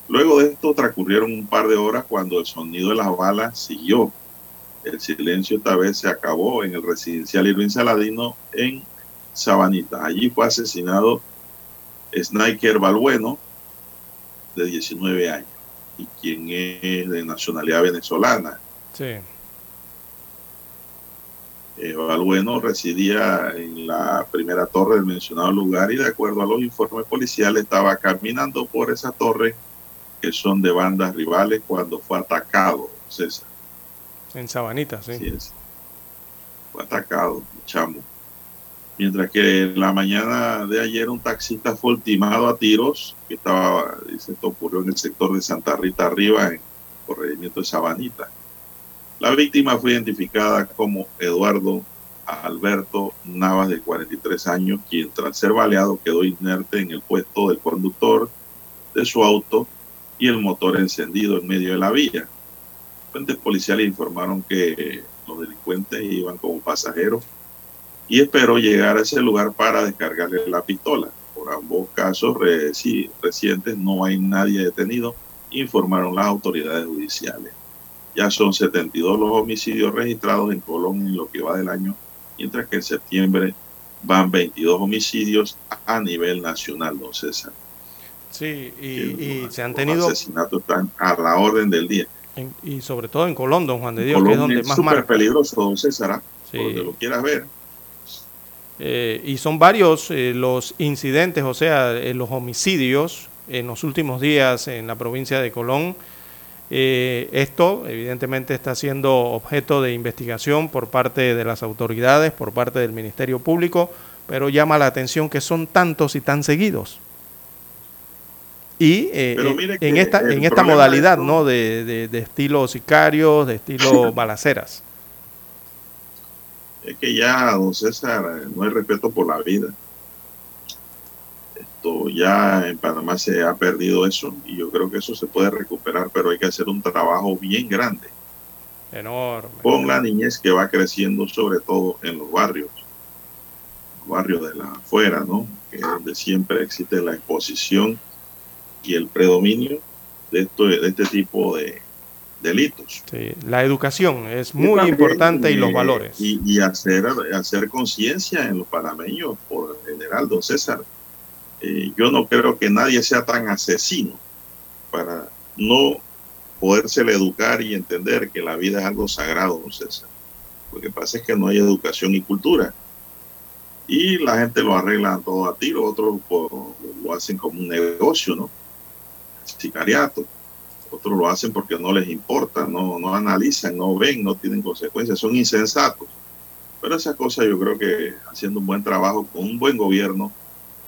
Luego de esto transcurrieron un par de horas cuando el sonido de las balas siguió. El silencio esta vez se acabó en el residencial Irving Saladino en Sabanita. Allí fue asesinado Sniker Balbueno, de 19 años, y quien es de nacionalidad venezolana. Sí. Eh, Balbueno residía en la primera torre del mencionado lugar y de acuerdo a los informes policiales estaba caminando por esa torre que son de bandas rivales cuando fue atacado, César. En Sabanita, sí. es. Fue atacado, chamo. Mientras que en la mañana de ayer un taxista fue ultimado a tiros, que estaba, dice, esto ocurrió en el sector de Santa Rita Arriba, en corregimiento de Sabanita. La víctima fue identificada como Eduardo Alberto Navas, de 43 años, quien tras ser baleado quedó inerte en el puesto del conductor de su auto y el motor encendido en medio de la vía. Fuentes policiales informaron que los delincuentes iban como pasajeros y esperó llegar a ese lugar para descargarle la pistola. Por ambos casos recientes no hay nadie detenido, informaron las autoridades judiciales. Ya son 72 los homicidios registrados en Colón en lo que va del año, mientras que en septiembre van 22 homicidios a nivel nacional, don César. Sí, y, se han tenido... Los asesinatos están a la orden del día. y sobre todo en Colón, don Juan de Dios, que es donde más marca. peligroso, don César, ¿ah? sí. donde lo quieras ver. Eh, y son varios eh, los incidentes, o sea, eh, los homicidios en los últimos días en la provincia de Colón. Esto evidentemente está siendo objeto de investigación por parte de las autoridades, por parte del Ministerio Público, pero llama la atención que son tantos y tan seguidos. Y en esta, en esta modalidad ¿no? de, de, estilo sicarios, de estilo balaceras. Es que ya, don César, no hay respeto por la vida ya en Panamá se ha perdido eso y yo creo que eso se puede recuperar, pero hay que hacer un trabajo bien grande. Enorme. Con la niñez que va creciendo, sobre todo en los barrios, los barrios de la afuera, ¿no? Que es donde siempre existe la exposición y el predominio de, esto, de este tipo de delitos. Sí, la educación es muy importante y los valores. Y, y hacer, hacer conciencia en los panameños, por general, don César, eh, yo no creo que nadie sea tan asesino para no poderse educar y entender que la vida es algo sagrado, don César. Lo que pasa es que no hay educación y cultura. Y la gente lo arregla todo a tiro, otros lo hacen como un negocio, ¿no? Sicariato. Otros lo hacen porque no les importa, no, no analizan, no ven, no tienen consecuencias, son insensatos. Pero esas cosas yo creo que haciendo un buen trabajo con un buen gobierno,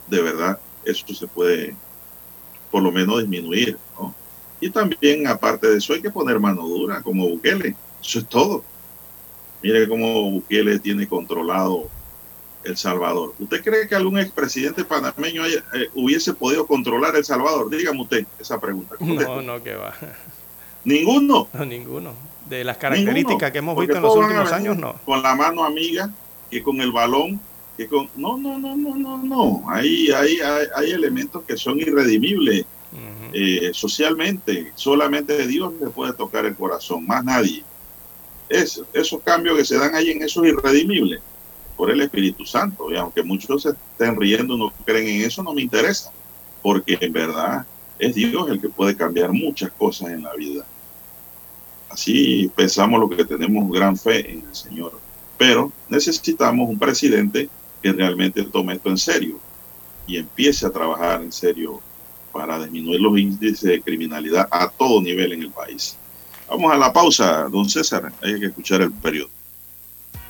de verdad eso se puede por lo menos disminuir. Y también, aparte de eso, hay que poner mano dura, como Bukele. Eso es todo. Mire cómo Bukele tiene controlado El Salvador. ¿Usted cree que algún expresidente panameño eh, hubiese podido controlar El Salvador? Dígame usted esa pregunta. No, no, que va. ¿Ninguno? No, ninguno. De las características que hemos visto en los últimos años, no. Con la mano amiga, que con el balón no, no, no, no, no, no. Hay, hay, hay, elementos que son irredimibles eh, socialmente. Solamente Dios le puede tocar el corazón, más nadie. esos cambios que se dan ahí en esos irredimibles por el Espíritu Santo. Y aunque muchos se estén riendo, no creen en eso, no me interesa. Porque en verdad es Dios el que puede cambiar muchas cosas en la vida. Así pensamos lo que tenemos gran fe en el Señor. Pero necesitamos un presidente que realmente tome esto en serio y empiece a trabajar en serio para disminuir los índices de criminalidad a todo nivel en el país. Vamos a la pausa, don César, hay que escuchar el periodo.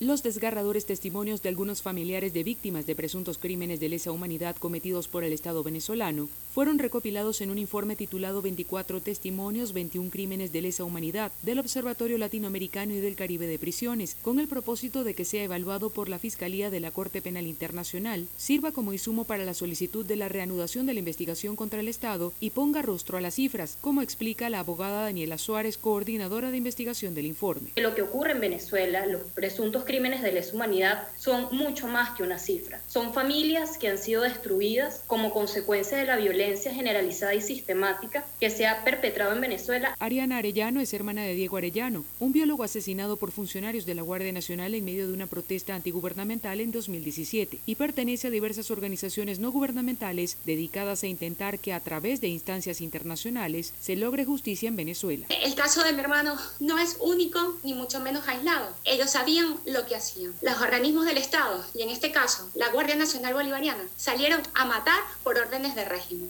Los desgarradores testimonios de algunos familiares de víctimas de presuntos crímenes de lesa humanidad cometidos por el Estado venezolano fueron recopilados en un informe titulado 24 testimonios, 21 crímenes de lesa humanidad del Observatorio Latinoamericano y del Caribe de Prisiones, con el propósito de que sea evaluado por la Fiscalía de la Corte Penal Internacional, sirva como insumo para la solicitud de la reanudación de la investigación contra el Estado y ponga rostro a las cifras, como explica la abogada Daniela Suárez, coordinadora de investigación del informe. Lo que ocurre en Venezuela, los presuntos crímenes de lesa humanidad son mucho más que una cifra. Son familias que han sido destruidas como consecuencia de la violencia generalizada y sistemática que se ha perpetrado en Venezuela. Ariana Arellano es hermana de Diego Arellano, un biólogo asesinado por funcionarios de la Guardia Nacional en medio de una protesta antigubernamental en 2017 y pertenece a diversas organizaciones no gubernamentales dedicadas a intentar que a través de instancias internacionales se logre justicia en Venezuela. El caso de mi hermano no es único ni mucho menos aislado. Ellos sabían lo que hacían. Los organismos del Estado, y en este caso la Guardia Nacional Bolivariana, salieron a matar por órdenes de régimen,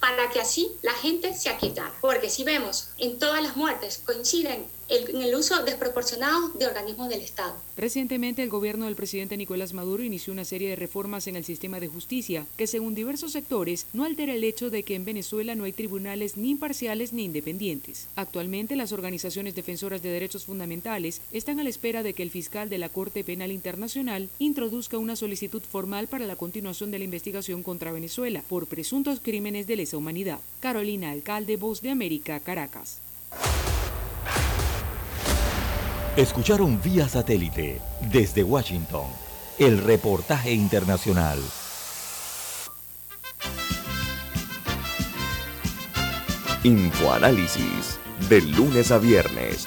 para que así la gente se aquietara. Porque si vemos en todas las muertes coinciden en el uso desproporcionado de organismos del Estado. Recientemente, el gobierno del presidente Nicolás Maduro inició una serie de reformas en el sistema de justicia que, según diversos sectores, no altera el hecho de que en Venezuela no hay tribunales ni imparciales ni independientes. Actualmente, las organizaciones defensoras de derechos fundamentales están a la espera de que el fiscal de la Corte Penal Internacional introduzca una solicitud formal para la continuación de la investigación contra Venezuela por presuntos crímenes de lesa humanidad. Carolina Alcalde, Voz de América, Caracas. Escucharon vía satélite desde Washington el reportaje internacional. Infoanálisis, de lunes a viernes,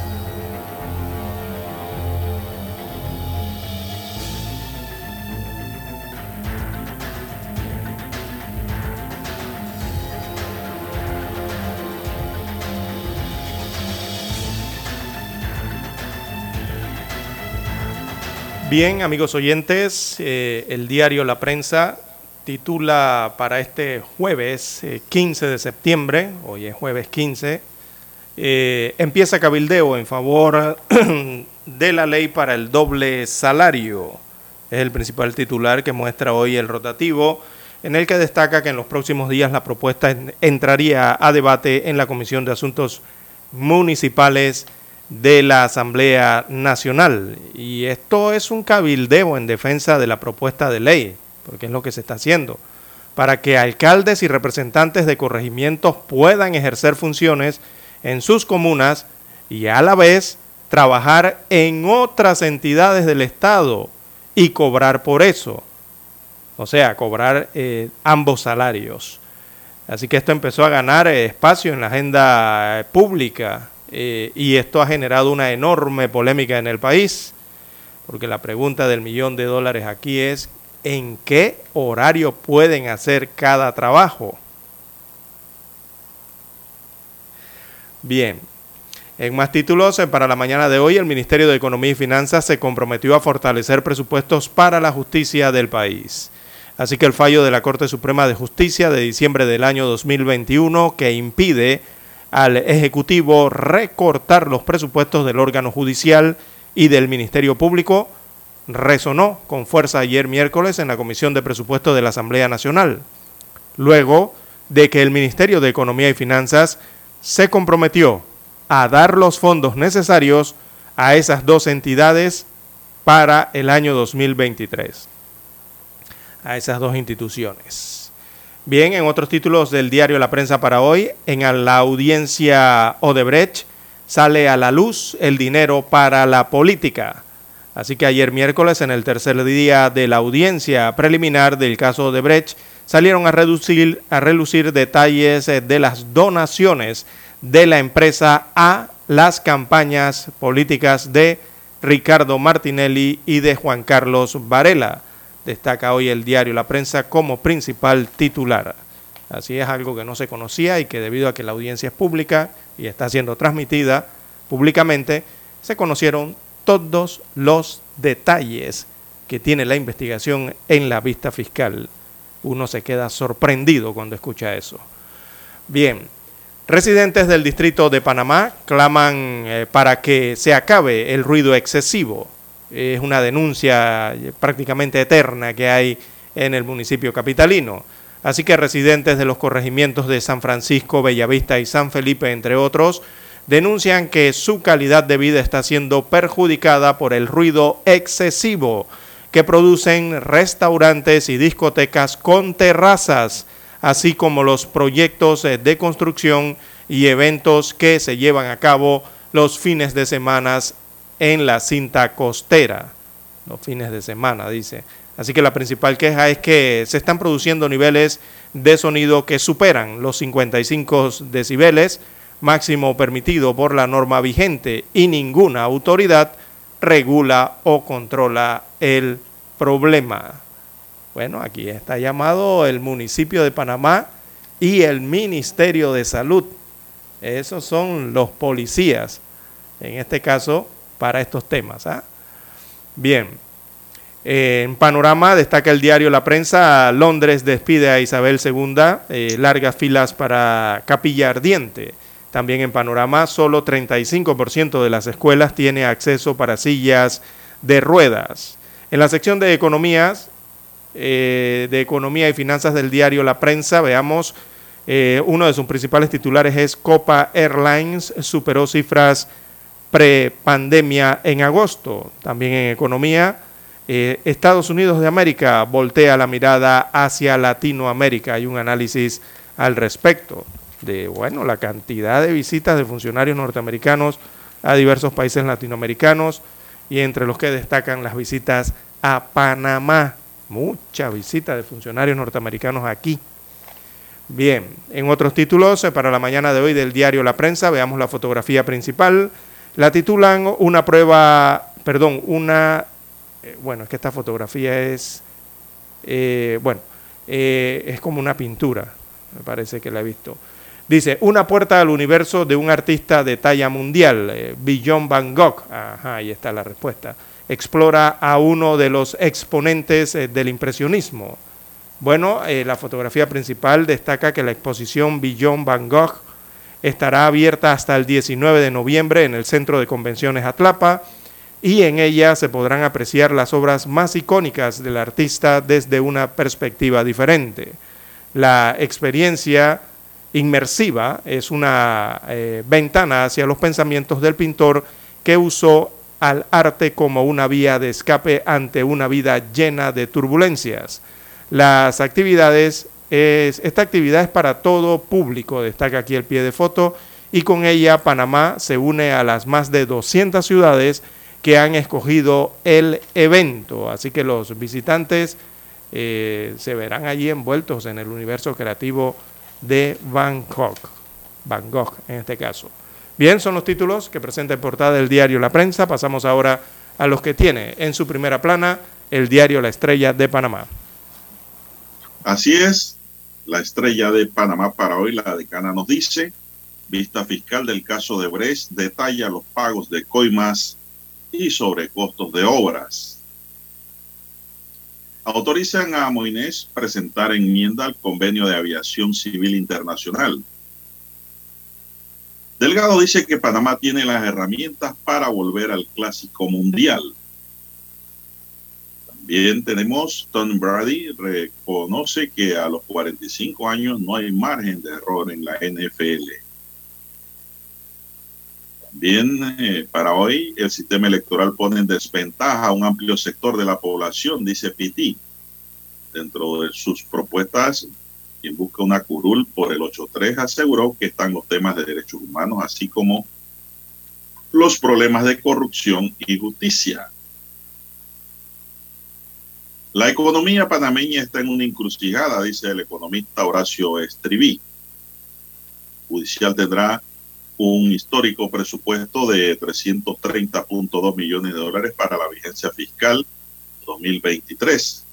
Bien, amigos oyentes, eh, el diario La Prensa titula para este jueves eh, 15 de septiembre, hoy es jueves 15, eh, empieza cabildeo en favor de la ley para el doble salario. Es el principal titular que muestra hoy el rotativo, en el que destaca que en los próximos días la propuesta en- entraría a debate en la Comisión de Asuntos Municipales de la Asamblea Nacional. Y esto es un cabildeo en defensa de la propuesta de ley, porque es lo que se está haciendo, para que alcaldes y representantes de corregimientos puedan ejercer funciones en sus comunas y a la vez trabajar en otras entidades del Estado y cobrar por eso. O sea, cobrar eh, ambos salarios. Así que esto empezó a ganar eh, espacio en la agenda eh, pública eh, y esto ha generado una enorme polémica en el país, porque la pregunta del millón de dólares aquí es, ¿en qué horario pueden hacer cada trabajo? Bien, en más títulos, eh, para la mañana de hoy, el Ministerio de Economía y Finanzas se comprometió a fortalecer presupuestos para la justicia del país. Así que el fallo de la Corte Suprema de Justicia de diciembre del año 2021 que impide al Ejecutivo recortar los presupuestos del órgano judicial y del Ministerio Público resonó con fuerza ayer miércoles en la Comisión de Presupuestos de la Asamblea Nacional, luego de que el Ministerio de Economía y Finanzas se comprometió a dar los fondos necesarios a esas dos entidades para el año 2023 a esas dos instituciones. Bien, en otros títulos del diario La Prensa para hoy, en la audiencia Odebrecht sale a la luz el dinero para la política. Así que ayer miércoles, en el tercer día de la audiencia preliminar del caso Odebrecht, salieron a, reducir, a relucir detalles eh, de las donaciones de la empresa a las campañas políticas de Ricardo Martinelli y de Juan Carlos Varela destaca hoy el diario La Prensa como principal titular. Así es algo que no se conocía y que debido a que la audiencia es pública y está siendo transmitida públicamente, se conocieron todos los detalles que tiene la investigación en la vista fiscal. Uno se queda sorprendido cuando escucha eso. Bien, residentes del distrito de Panamá claman eh, para que se acabe el ruido excesivo es una denuncia prácticamente eterna que hay en el municipio capitalino. Así que residentes de los corregimientos de San Francisco, Bellavista y San Felipe, entre otros, denuncian que su calidad de vida está siendo perjudicada por el ruido excesivo que producen restaurantes y discotecas con terrazas, así como los proyectos eh, de construcción y eventos que se llevan a cabo los fines de semana en la cinta costera. Los fines de semana, dice. Así que la principal queja es que se están produciendo niveles de sonido que superan los 55 decibeles, máximo permitido por la norma vigente, y ninguna autoridad regula o controla el problema. Bueno, aquí está llamado el municipio de Panamá y el Ministerio de Salud. Esos son los policías, en este caso, para estos temas. ¿ah? Bien, en panorama destaca el diario La Prensa, Londres despide a Isabel II, eh, largas filas para Capilla Ardiente. También en panorama, solo 35% de las escuelas tiene acceso para sillas de ruedas. En la sección de economías, eh, de economía y finanzas del diario La Prensa, veamos, eh, uno de sus principales titulares es Copa Airlines superó cifras pre-pandemia en agosto. También en economía, eh, Estados Unidos de América voltea la mirada hacia Latinoamérica. Hay un análisis al respecto de bueno, la cantidad de visitas de funcionarios norteamericanos a diversos países latinoamericanos y entre los que destacan las visitas a Panamá. Mucha visita de funcionarios norteamericanos aquí. Bien, en otros títulos eh, para la mañana de hoy del diario La Prensa, veamos la fotografía principal. La titulan una prueba, perdón, una eh, bueno, es que esta fotografía es, eh, bueno, eh, es como una pintura, me parece que la he visto. Dice, una puerta al universo de un artista de talla mundial, Billon Van Gogh. Ajá, ahí está la respuesta. Explora a uno de los exponentes del impresionismo. Bueno, la fotografía principal destaca que la exposición Billon Van Gogh estará abierta hasta el 19 de noviembre en el Centro de Convenciones Atlapa y en ella se podrán apreciar las obras más icónicas del artista desde una perspectiva diferente. La experiencia inmersiva es una eh, ventana hacia los pensamientos del pintor que usó al arte como una vía de escape ante una vida llena de turbulencias. Las actividades es, esta actividad es para todo público, destaca aquí el pie de foto, y con ella Panamá se une a las más de 200 ciudades que han escogido el evento. Así que los visitantes eh, se verán allí envueltos en el universo creativo de Bangkok, Gogh en este caso. Bien, son los títulos que presenta en portada del diario La Prensa. Pasamos ahora a los que tiene en su primera plana el diario La Estrella de Panamá. Así es, la estrella de Panamá para hoy, la decana nos dice, vista fiscal del caso de Brecht detalla los pagos de coimas y sobre costos de obras. Autorizan a Moines presentar enmienda al convenio de aviación civil internacional. Delgado dice que Panamá tiene las herramientas para volver al clásico mundial. También tenemos Tom Brady reconoce que a los 45 años no hay margen de error en la NFL. Bien, eh, para hoy el sistema electoral pone en desventaja a un amplio sector de la población, dice Piti. Dentro de sus propuestas, quien busca una curul por el 8.3 aseguró que están los temas de derechos humanos, así como los problemas de corrupción y justicia. La economía panameña está en una encrucijada, dice el economista Horacio Estribí. Judicial tendrá un histórico presupuesto de 330.2 millones de dólares para la vigencia fiscal 2023.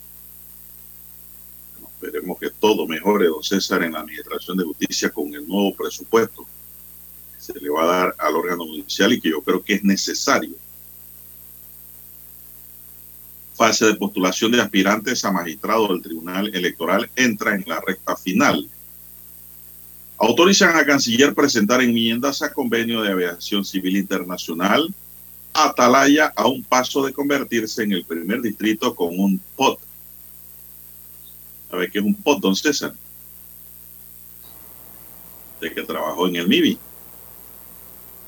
esperemos que todo mejore, don César, en la Administración de Justicia con el nuevo presupuesto que se le va a dar al órgano judicial y que yo creo que es necesario. Fase de postulación de aspirantes a magistrado del Tribunal Electoral entra en la recta final. Autorizan a Canciller presentar enmiendas a convenio de aviación civil internacional. Atalaya a un paso de convertirse en el primer distrito con un POT. ¿Sabe qué es un POT, don César? De que trabajó en el MIBI.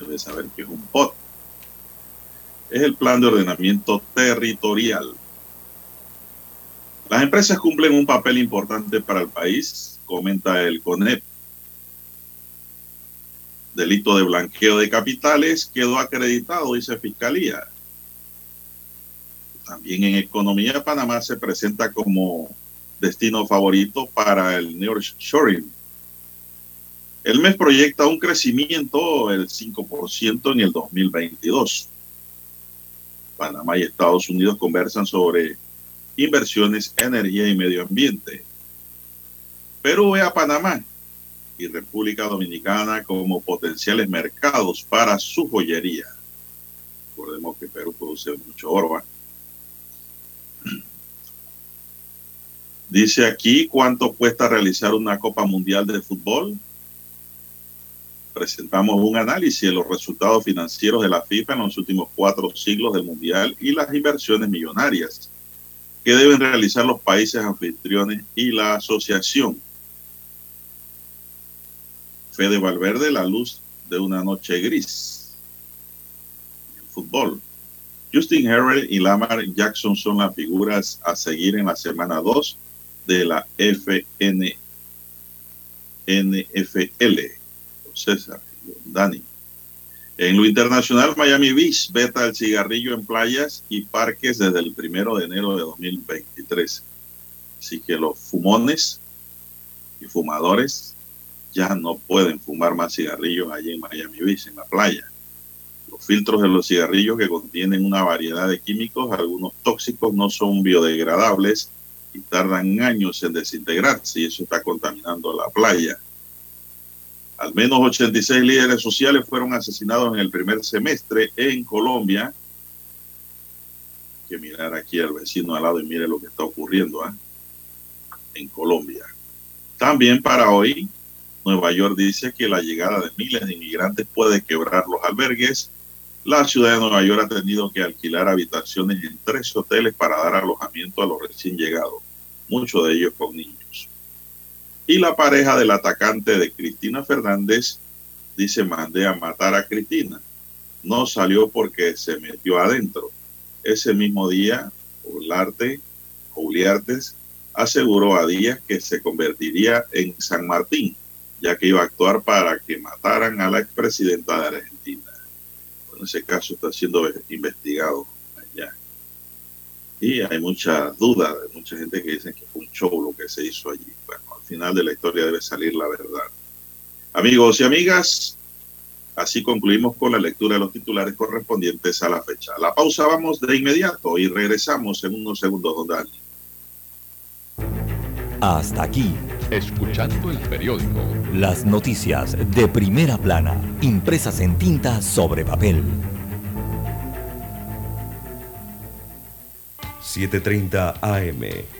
Debe saber qué es un POT. Es el plan de ordenamiento territorial. Las empresas cumplen un papel importante para el país, comenta el CONEP. Delito de blanqueo de capitales quedó acreditado, dice Fiscalía. También en economía, Panamá se presenta como destino favorito para el nearshoring. El mes proyecta un crecimiento del 5% en el 2022. Panamá y Estados Unidos conversan sobre inversiones, energía y medio ambiente. Perú ve a Panamá y República Dominicana como potenciales mercados para su joyería. Recordemos que Perú produce mucho oro. Dice aquí cuánto cuesta realizar una Copa Mundial de Fútbol. Presentamos un análisis de los resultados financieros de la FIFA en los últimos cuatro siglos del Mundial y las inversiones millonarias que deben realizar los países anfitriones y la asociación. Fede Valverde, la luz de una noche gris. Fútbol. Justin Herbert y Lamar Jackson son las figuras a seguir en la semana 2 de la FN, NFL. César, Dani. En lo internacional, Miami Beach veta el cigarrillo en playas y parques desde el primero de enero de 2023. Así que los fumones y fumadores ya no pueden fumar más cigarrillos allí en Miami Beach, en la playa. Los filtros de los cigarrillos que contienen una variedad de químicos, algunos tóxicos, no son biodegradables y tardan años en desintegrarse y eso está contaminando la playa. Al menos 86 líderes sociales fueron asesinados en el primer semestre en Colombia. Hay que mirar aquí al vecino al lado y mire lo que está ocurriendo ¿eh? en Colombia. También para hoy, Nueva York dice que la llegada de miles de inmigrantes puede quebrar los albergues. La ciudad de Nueva York ha tenido que alquilar habitaciones en tres hoteles para dar alojamiento a los recién llegados, muchos de ellos con niños. Y la pareja del atacante de Cristina Fernández dice, mandé a matar a Cristina. No salió porque se metió adentro. Ese mismo día, Olarte, Juliartes aseguró a Díaz que se convertiría en San Martín, ya que iba a actuar para que mataran a la expresidenta de Argentina. Bueno, ese caso está siendo investigado allá. Y hay mucha duda de mucha gente que dice que fue un show lo que se hizo allí. Bueno, final de la historia debe salir la verdad. Amigos y amigas, así concluimos con la lectura de los titulares correspondientes a la fecha. La pausa vamos de inmediato y regresamos en unos segundos, don Dani. Hasta aquí. Escuchando el periódico. Las noticias de primera plana, impresas en tinta sobre papel. 7:30 AM.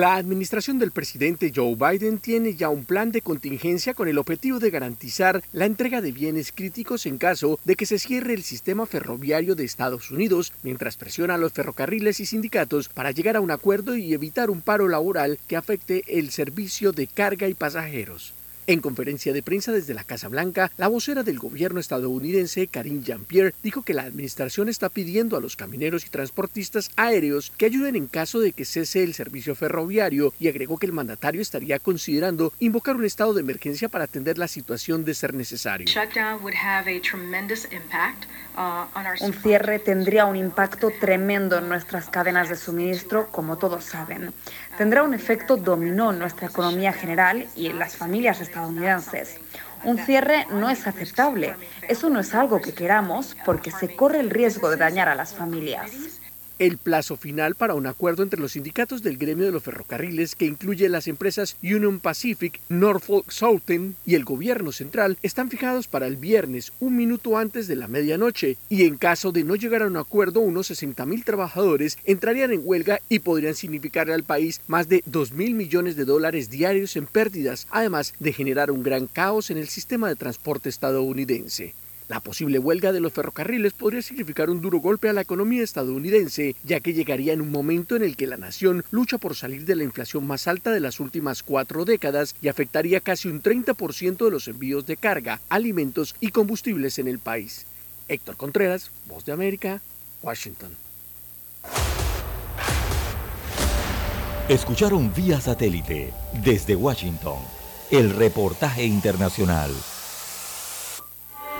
La administración del presidente Joe Biden tiene ya un plan de contingencia con el objetivo de garantizar la entrega de bienes críticos en caso de que se cierre el sistema ferroviario de Estados Unidos, mientras presiona a los ferrocarriles y sindicatos para llegar a un acuerdo y evitar un paro laboral que afecte el servicio de carga y pasajeros. En conferencia de prensa desde la Casa Blanca, la vocera del gobierno estadounidense, Karine Jean-Pierre, dijo que la administración está pidiendo a los camineros y transportistas aéreos que ayuden en caso de que cese el servicio ferroviario y agregó que el mandatario estaría considerando invocar un estado de emergencia para atender la situación de ser necesario. Uh, un cierre tendría un impacto tremendo en nuestras cadenas de suministro, como todos saben. Tendrá un efecto dominó en nuestra economía general y en las familias estadounidenses. Un cierre no es aceptable. Eso no es algo que queramos porque se corre el riesgo de dañar a las familias. El plazo final para un acuerdo entre los sindicatos del gremio de los ferrocarriles, que incluye las empresas Union Pacific, Norfolk Southern y el gobierno central, están fijados para el viernes, un minuto antes de la medianoche, y en caso de no llegar a un acuerdo, unos 60.000 trabajadores entrarían en huelga y podrían significarle al país más de 2 mil millones de dólares diarios en pérdidas, además de generar un gran caos en el sistema de transporte estadounidense. La posible huelga de los ferrocarriles podría significar un duro golpe a la economía estadounidense, ya que llegaría en un momento en el que la nación lucha por salir de la inflación más alta de las últimas cuatro décadas y afectaría casi un 30% de los envíos de carga, alimentos y combustibles en el país. Héctor Contreras, Voz de América, Washington. Escucharon vía satélite desde Washington el reportaje internacional.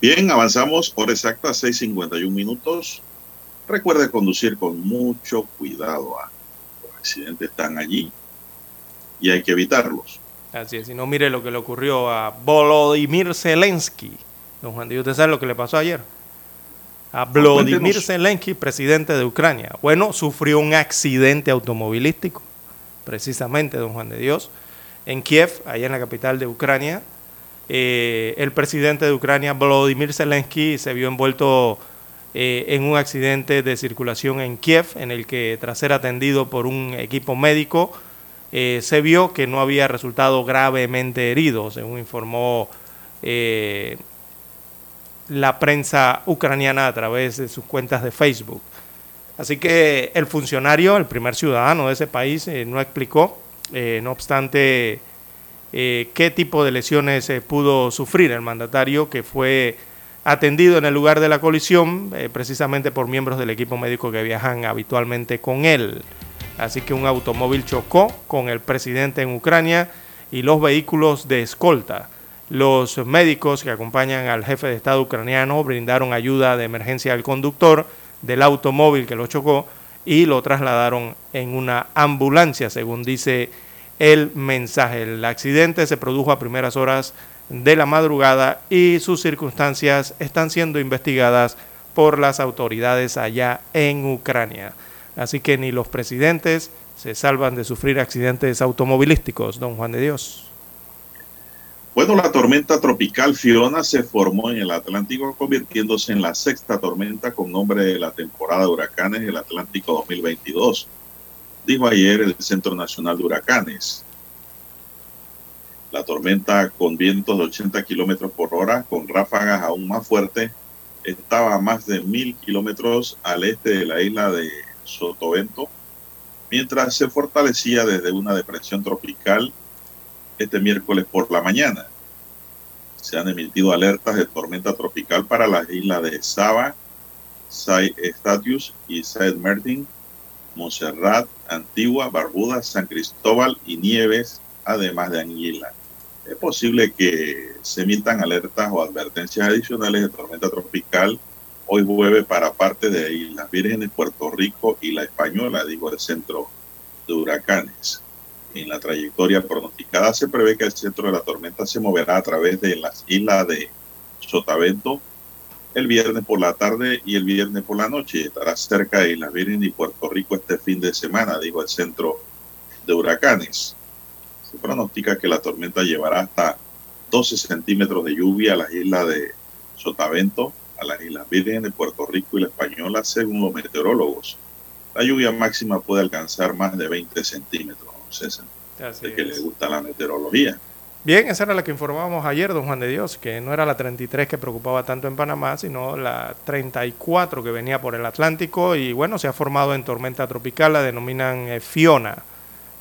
Bien, avanzamos por exacta 6.51 minutos. Recuerde conducir con mucho cuidado. ¿ah? Los accidentes están allí y hay que evitarlos. Así es, si no mire lo que le ocurrió a Volodymyr Zelensky. Don Juan Dios, ¿usted sabe lo que le pasó ayer? A Volodymyr Zelensky, presidente de Ucrania. Bueno, sufrió un accidente automovilístico, precisamente, don Juan de Dios, en Kiev, allá en la capital de Ucrania eh, el presidente de Ucrania, Volodymyr Zelensky, se vio envuelto eh, en un accidente de circulación en Kiev, en el que tras ser atendido por un equipo médico, eh, se vio que no había resultado gravemente herido, según informó la prensa ucraniana a través de sus cuentas de Facebook. Así que el funcionario, el primer ciudadano de ese país, no explicó, no obstante eh, qué tipo de lesiones eh, pudo sufrir el mandatario que fue atendido en el lugar de la colisión eh, precisamente por miembros del equipo médico que viajan habitualmente con él. Así que un automóvil chocó con el presidente en Ucrania y los vehículos de escolta. Los médicos que acompañan al jefe de Estado ucraniano brindaron ayuda de emergencia al conductor del automóvil que lo chocó y lo trasladaron en una ambulancia, según dice el mensaje. El accidente se produjo a primeras horas de la madrugada y sus circunstancias están siendo investigadas por las autoridades allá en Ucrania. Así que ni los presidentes se salvan de sufrir accidentes automovilísticos, don Juan de Dios. Bueno, la tormenta tropical Fiona se formó en el Atlántico, convirtiéndose en la sexta tormenta con nombre de la temporada de huracanes del Atlántico 2022 dijo ayer el Centro Nacional de Huracanes. La tormenta con vientos de 80 kilómetros por hora, con ráfagas aún más fuertes, estaba a más de mil kilómetros al este de la isla de Sotavento, mientras se fortalecía desde una depresión tropical este miércoles por la mañana. Se han emitido alertas de tormenta tropical para las islas de Saba, Sai Statius y Saint Martin Montserrat, Antigua, Barbuda, San Cristóbal y Nieves, además de Anguila. es posible que se emitan alertas o advertencias adicionales de tormenta tropical hoy jueves para parte de Islas Vírgenes, Puerto Rico y la Española, digo, el centro de huracanes. En la trayectoria pronosticada se prevé que el centro de la tormenta se moverá a través de las islas de Sotavento el viernes por la tarde y el viernes por la noche. Estará cerca de Islas Vírgenes y Puerto Rico este fin de semana, dijo el centro de huracanes. Se pronostica que la tormenta llevará hasta 12 centímetros de lluvia a las islas de Sotavento, a las Islas Vírgenes, Puerto Rico y la Española, según los meteorólogos. La lluvia máxima puede alcanzar más de 20 centímetros, César, de que le gusta la meteorología. Bien, esa era la que informábamos ayer, don Juan de Dios, que no era la 33 que preocupaba tanto en Panamá, sino la 34 que venía por el Atlántico y bueno, se ha formado en tormenta tropical, la denominan eh, Fiona,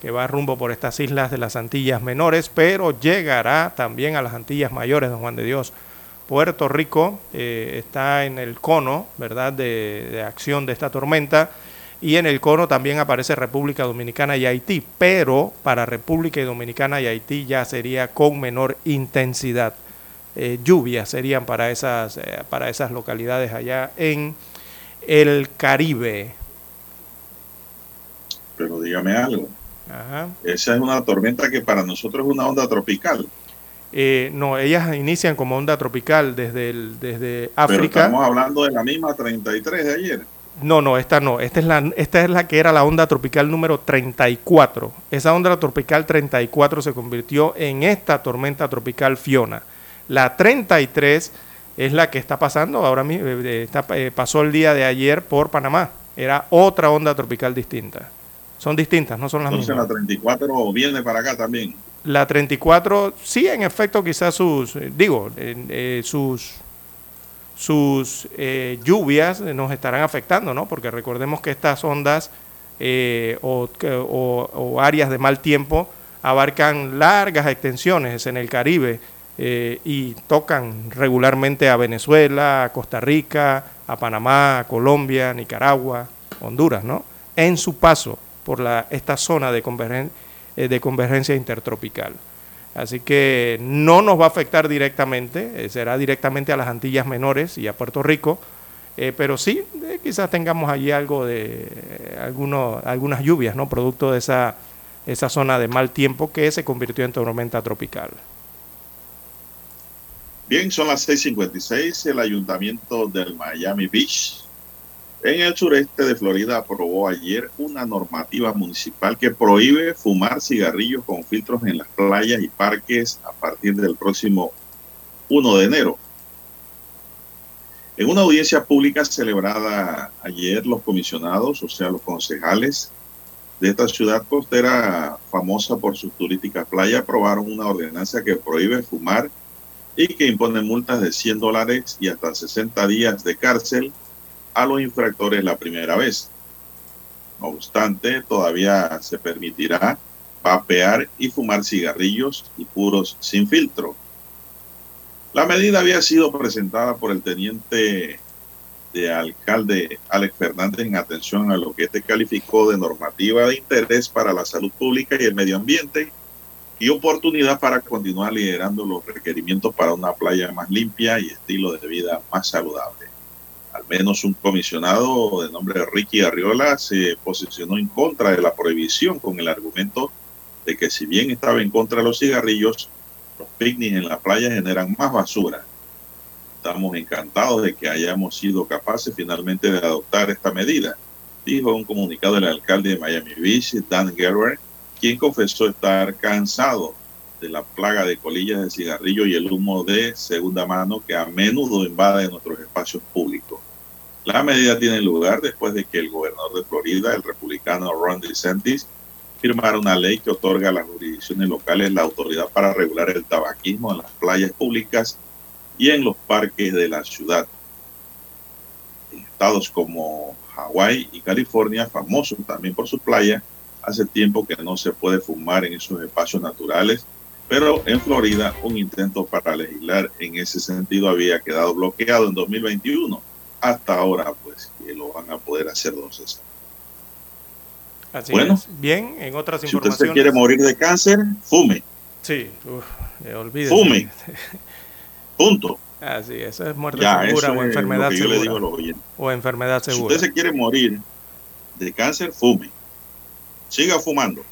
que va rumbo por estas islas de las Antillas Menores, pero llegará también a las Antillas Mayores, don Juan de Dios. Puerto Rico eh, está en el cono, ¿verdad?, de, de acción de esta tormenta y en el cono también aparece República Dominicana y Haití, pero para República Dominicana y Haití ya sería con menor intensidad. Eh, lluvias serían para esas, eh, para esas localidades allá en el Caribe. Pero dígame algo. Esa es una tormenta que para nosotros es una onda tropical. Eh, no, ellas inician como onda tropical desde, el, desde África. Pero estamos hablando de la misma 33 de ayer. No, no, esta no. Esta es, la, esta es la que era la onda tropical número 34. Esa onda tropical 34 se convirtió en esta tormenta tropical Fiona. La 33 es la que está pasando ahora mismo, eh, eh, pasó el día de ayer por Panamá. Era otra onda tropical distinta. Son distintas, no son las Entonces, mismas. la 34 viene para acá también. La 34, sí, en efecto, quizás sus, eh, digo, eh, sus sus eh, lluvias nos estarán afectando, ¿no? Porque recordemos que estas ondas eh, o, áreas de mal tiempo abarcan largas extensiones en el Caribe eh, y tocan regularmente a Venezuela, a Costa Rica, a Panamá, a Colombia, Nicaragua, Honduras, ¿no? En su paso por la, esta zona de, convergen, de convergencia intertropical. Así que no nos va a afectar directamente, eh, será directamente a las Antillas Menores y a Puerto Rico, eh, pero sí, eh, quizás tengamos allí algo de alguno, algunas lluvias, ¿no? Producto de esa, esa zona de mal tiempo que se convirtió en tormenta tropical. Bien, son las 6:56. El ayuntamiento del Miami Beach en el sureste de Florida aprobó ayer una normativa municipal que prohíbe fumar cigarrillos con filtros en las playas y parques a partir del próximo 1 de enero. En una audiencia pública celebrada ayer, los comisionados, o sea, los concejales de esta ciudad costera famosa por sus turísticas playas, aprobaron una ordenanza que prohíbe fumar y que impone multas de 100 dólares y hasta 60 días de cárcel a los infractores la primera vez. No obstante, todavía se permitirá vapear y fumar cigarrillos y puros sin filtro. La medida había sido presentada por el teniente de alcalde Alex Fernández en atención a lo que este calificó de normativa de interés para la salud pública y el medio ambiente y oportunidad para continuar liderando los requerimientos para una playa más limpia y estilo de vida más saludable al menos un comisionado de nombre Ricky Arriola se posicionó en contra de la prohibición con el argumento de que si bien estaba en contra de los cigarrillos, los picnics en la playa generan más basura. Estamos encantados de que hayamos sido capaces finalmente de adoptar esta medida, dijo un comunicado del alcalde de Miami Beach, Dan Gerber, quien confesó estar cansado de la plaga de colillas de cigarrillo y el humo de segunda mano que a menudo invade nuestros espacios públicos. La medida tiene lugar después de que el gobernador de Florida, el republicano Ron DeSantis, firmara una ley que otorga a las jurisdicciones locales la autoridad para regular el tabaquismo en las playas públicas y en los parques de la ciudad. Estados como Hawái y California, famosos también por su playa, hace tiempo que no se puede fumar en esos espacios naturales pero en Florida un intento para legislar en ese sentido había quedado bloqueado en 2021. Hasta ahora, pues, que lo van a poder hacer, don César. Así bueno, es. bien, en otras si informaciones. Si usted quiere morir de cáncer, fume. Sí, uf, eh, olvídese. Fume. Punto. Así, eso es muerte Ya, segura o enfermedad segura. O enfermedad Si segura. usted se quiere morir de cáncer, fume. Siga fumando.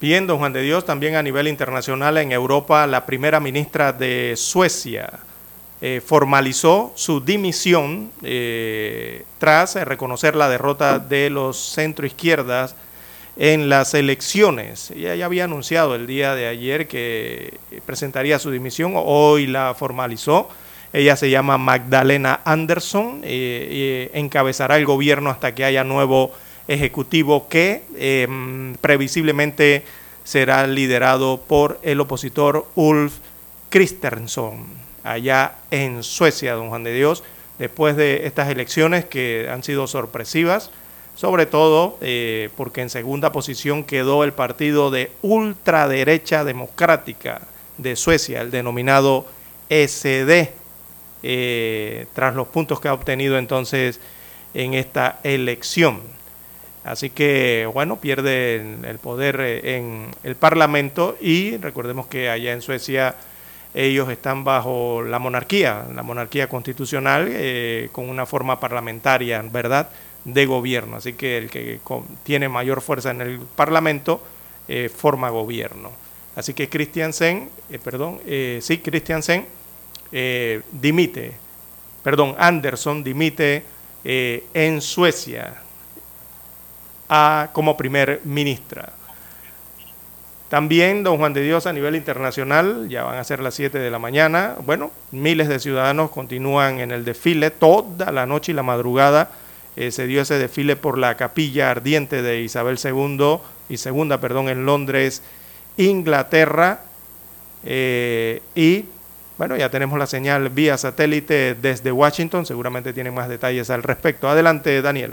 Bien, don Juan de Dios, también a nivel internacional en Europa, la primera ministra de Suecia eh, formalizó su dimisión eh, tras eh, reconocer la derrota de los centroizquierdas en las elecciones. Ella ya había anunciado el día de ayer que presentaría su dimisión, hoy la formalizó. Ella se llama Magdalena Andersson, eh, y encabezará el gobierno hasta que haya nuevo ejecutivo que eh, previsiblemente será liderado por el opositor Ulf Kristersson, allá en Suecia, don Juan de Dios, después de estas elecciones que han sido sorpresivas, sobre todo eh, porque en segunda posición quedó el partido de ultraderecha democrática de Suecia, el denominado SD, eh, tras los puntos que ha obtenido entonces en esta elección. Así que, bueno, pierde el, poder eh, en el Parlamento y recordemos que allá en Suecia ellos están bajo la monarquía, la monarquía constitucional eh, con una forma parlamentaria, ¿verdad?, de gobierno. Así que el que tiene mayor fuerza en el Parlamento eh, forma gobierno. Así que Christiansen, eh, perdón, eh, sí, Christiansen eh, dimite, perdón, Anderson dimite en Suecia a- como primer ministra. También, don Juan de Dios, a nivel internacional, ya van a ser las 7 de la mañana. Bueno, miles de ciudadanos continúan en el desfile toda la noche y la madrugada. eh, se dio ese desfile por la capilla ardiente de Isabel II y segunda, perdón, en Londres, Inglaterra. Eh, y bueno, ya tenemos la señal vía satélite desde Washington. Seguramente tienen más detalles al respecto. Adelante, Daniel.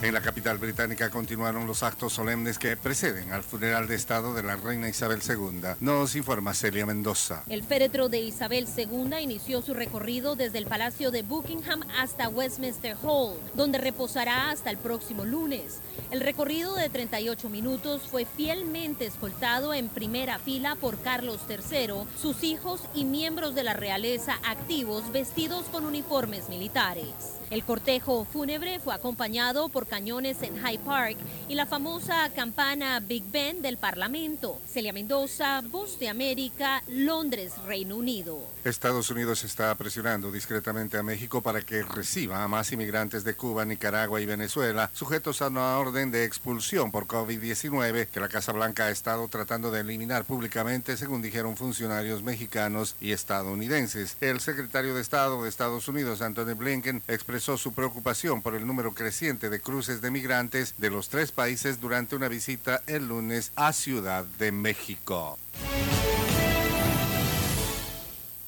En la capital británica continuaron los actos solemnes que preceden al funeral de Estado de la reina Isabel II. Nos informa Celia Mendoza. El féretro de Isabel II inició su recorrido desde el Palacio de Buckingham hasta Westminster Hall, donde reposará hasta el próximo lunes. El recorrido de 38 minutos fue fielmente escoltado en primera fila por Carlos III, sus hijos y miembros de la realeza activos vestidos con uniformes militares. El cortejo fúnebre fue acompañado por cañones en Hyde Park y la famosa campana Big Ben del Parlamento. Celia Mendoza, Voz de América, Londres, Reino Unido. Estados Unidos está presionando discretamente a México para que reciba a más inmigrantes de Cuba, Nicaragua y Venezuela sujetos a una orden de expulsión por COVID-19 que la Casa Blanca ha estado tratando de eliminar públicamente, según dijeron funcionarios mexicanos y estadounidenses. El secretario de Estado de Estados Unidos, Anthony Blinken, expresó su preocupación por el número creciente de cruces de migrantes de los tres países durante una visita el lunes a Ciudad de México.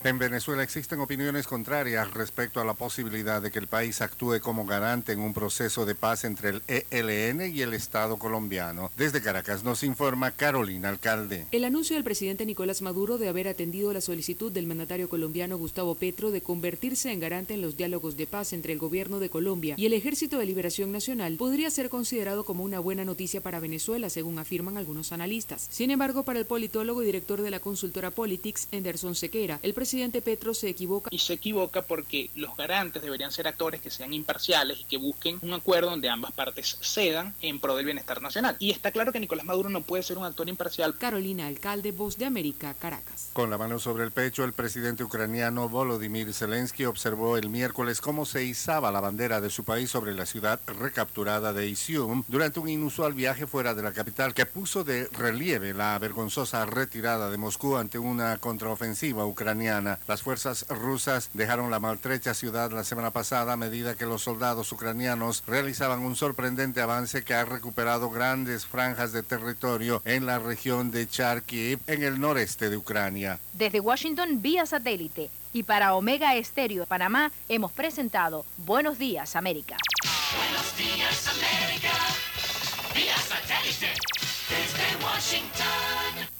En Venezuela existen opiniones contrarias respecto a la posibilidad de que el país actúe como garante en un proceso de paz entre el ELN y el Estado colombiano. Desde Caracas nos informa Carolina Alcalde. El anuncio del presidente Nicolás Maduro de haber atendido la solicitud del mandatario colombiano Gustavo Petro de convertirse en garante en los diálogos de paz entre el gobierno de Colombia y el Ejército de Liberación Nacional podría ser considerado como una buena noticia para Venezuela, según afirman algunos analistas. Sin embargo, para el politólogo y director de la consultora Politics, Anderson Sequera, el presidente presidente Petro se equivoca. Y se equivoca porque los garantes deberían ser actores que sean imparciales y que busquen un acuerdo donde ambas partes cedan en pro del bienestar nacional. Y está claro que Nicolás Maduro no puede ser un actor imparcial. Carolina Alcalde, Voz de América, Caracas. Con la mano sobre el pecho, el presidente ucraniano Volodymyr Zelensky observó el miércoles cómo se izaba la bandera de su país sobre la ciudad recapturada de Isium durante un inusual viaje fuera de la capital que puso de relieve la vergonzosa retirada de Moscú ante una contraofensiva ucraniana. Las fuerzas rusas dejaron la maltrecha ciudad la semana pasada a medida que los soldados ucranianos realizaban un sorprendente avance que ha recuperado grandes franjas de territorio en la región de Charkiv, en el noreste de Ucrania. Desde Washington vía satélite y para Omega Estéreo de Panamá hemos presentado Buenos Días América. Buenos días, América. Vía satélite. Desde Washington.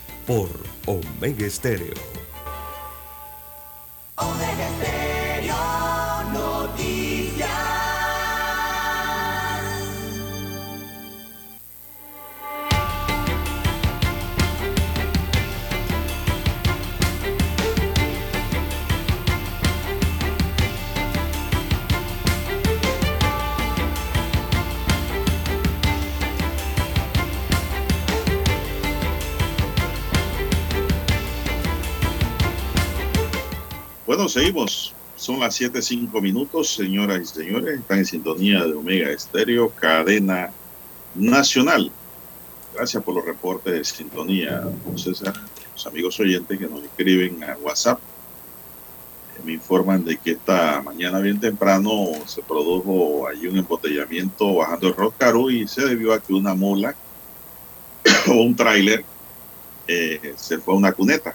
por Omega Estéreo. Omega Estéreo Noticias. Bueno, seguimos. Son las 7.05 minutos, señoras y señores. Están en sintonía de Omega Estéreo, cadena nacional. Gracias por los reportes de sintonía, don César. Los amigos oyentes que nos escriben a WhatsApp eh, me informan de que esta mañana bien temprano se produjo allí un embotellamiento bajando el Roscarú y se debió a que una mula o un tráiler eh, se fue a una cuneta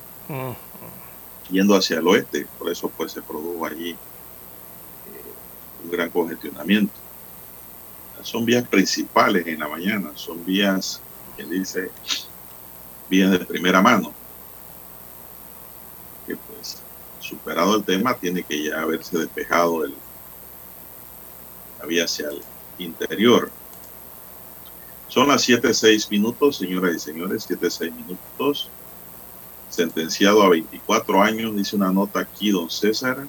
yendo hacia el oeste, por eso pues se produjo allí eh, un gran congestionamiento. Son vías principales en la mañana, son vías, que dice, vías de primera mano. Que pues, superado el tema, tiene que ya haberse despejado el, la vía hacia el interior. Son las 7.06 minutos, señoras y señores, 7.06 minutos sentenciado a 24 años, dice una nota aquí, don César.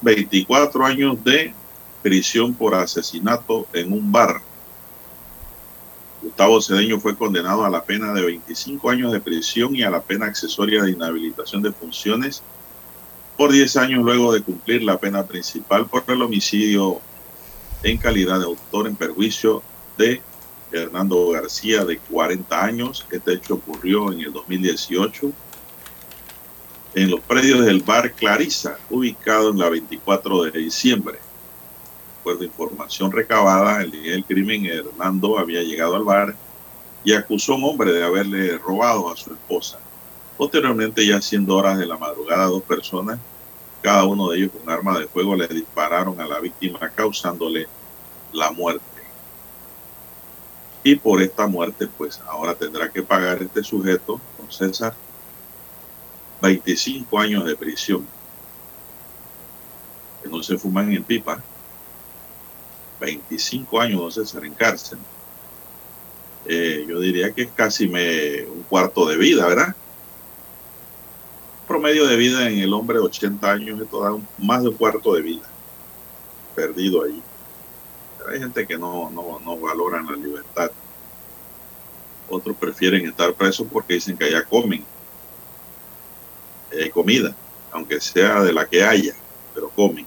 24 años de prisión por asesinato en un bar. Gustavo Cedeño fue condenado a la pena de 25 años de prisión y a la pena accesoria de inhabilitación de funciones por 10 años luego de cumplir la pena principal por el homicidio en calidad de autor en perjuicio de Hernando García, de 40 años. Este hecho ocurrió en el 2018 en los predios del bar Clarisa, ubicado en la 24 de diciembre. De acuerdo información recabada, el día del crimen, Hernando había llegado al bar y acusó a un hombre de haberle robado a su esposa. Posteriormente, ya siendo horas de la madrugada, dos personas, cada uno de ellos con arma de fuego, le dispararon a la víctima causándole la muerte. Y por esta muerte, pues ahora tendrá que pagar este sujeto, don César, 25 años de prisión. Que no se fuman en pipa. 25 años, don César, en cárcel. Eh, yo diría que es casi me, un cuarto de vida, ¿verdad? Promedio de vida en el hombre 80 años, esto da más de un cuarto de vida perdido ahí. Hay gente que no, no, no valoran la libertad. Otros prefieren estar presos porque dicen que allá comen. Hay comida, aunque sea de la que haya, pero comen.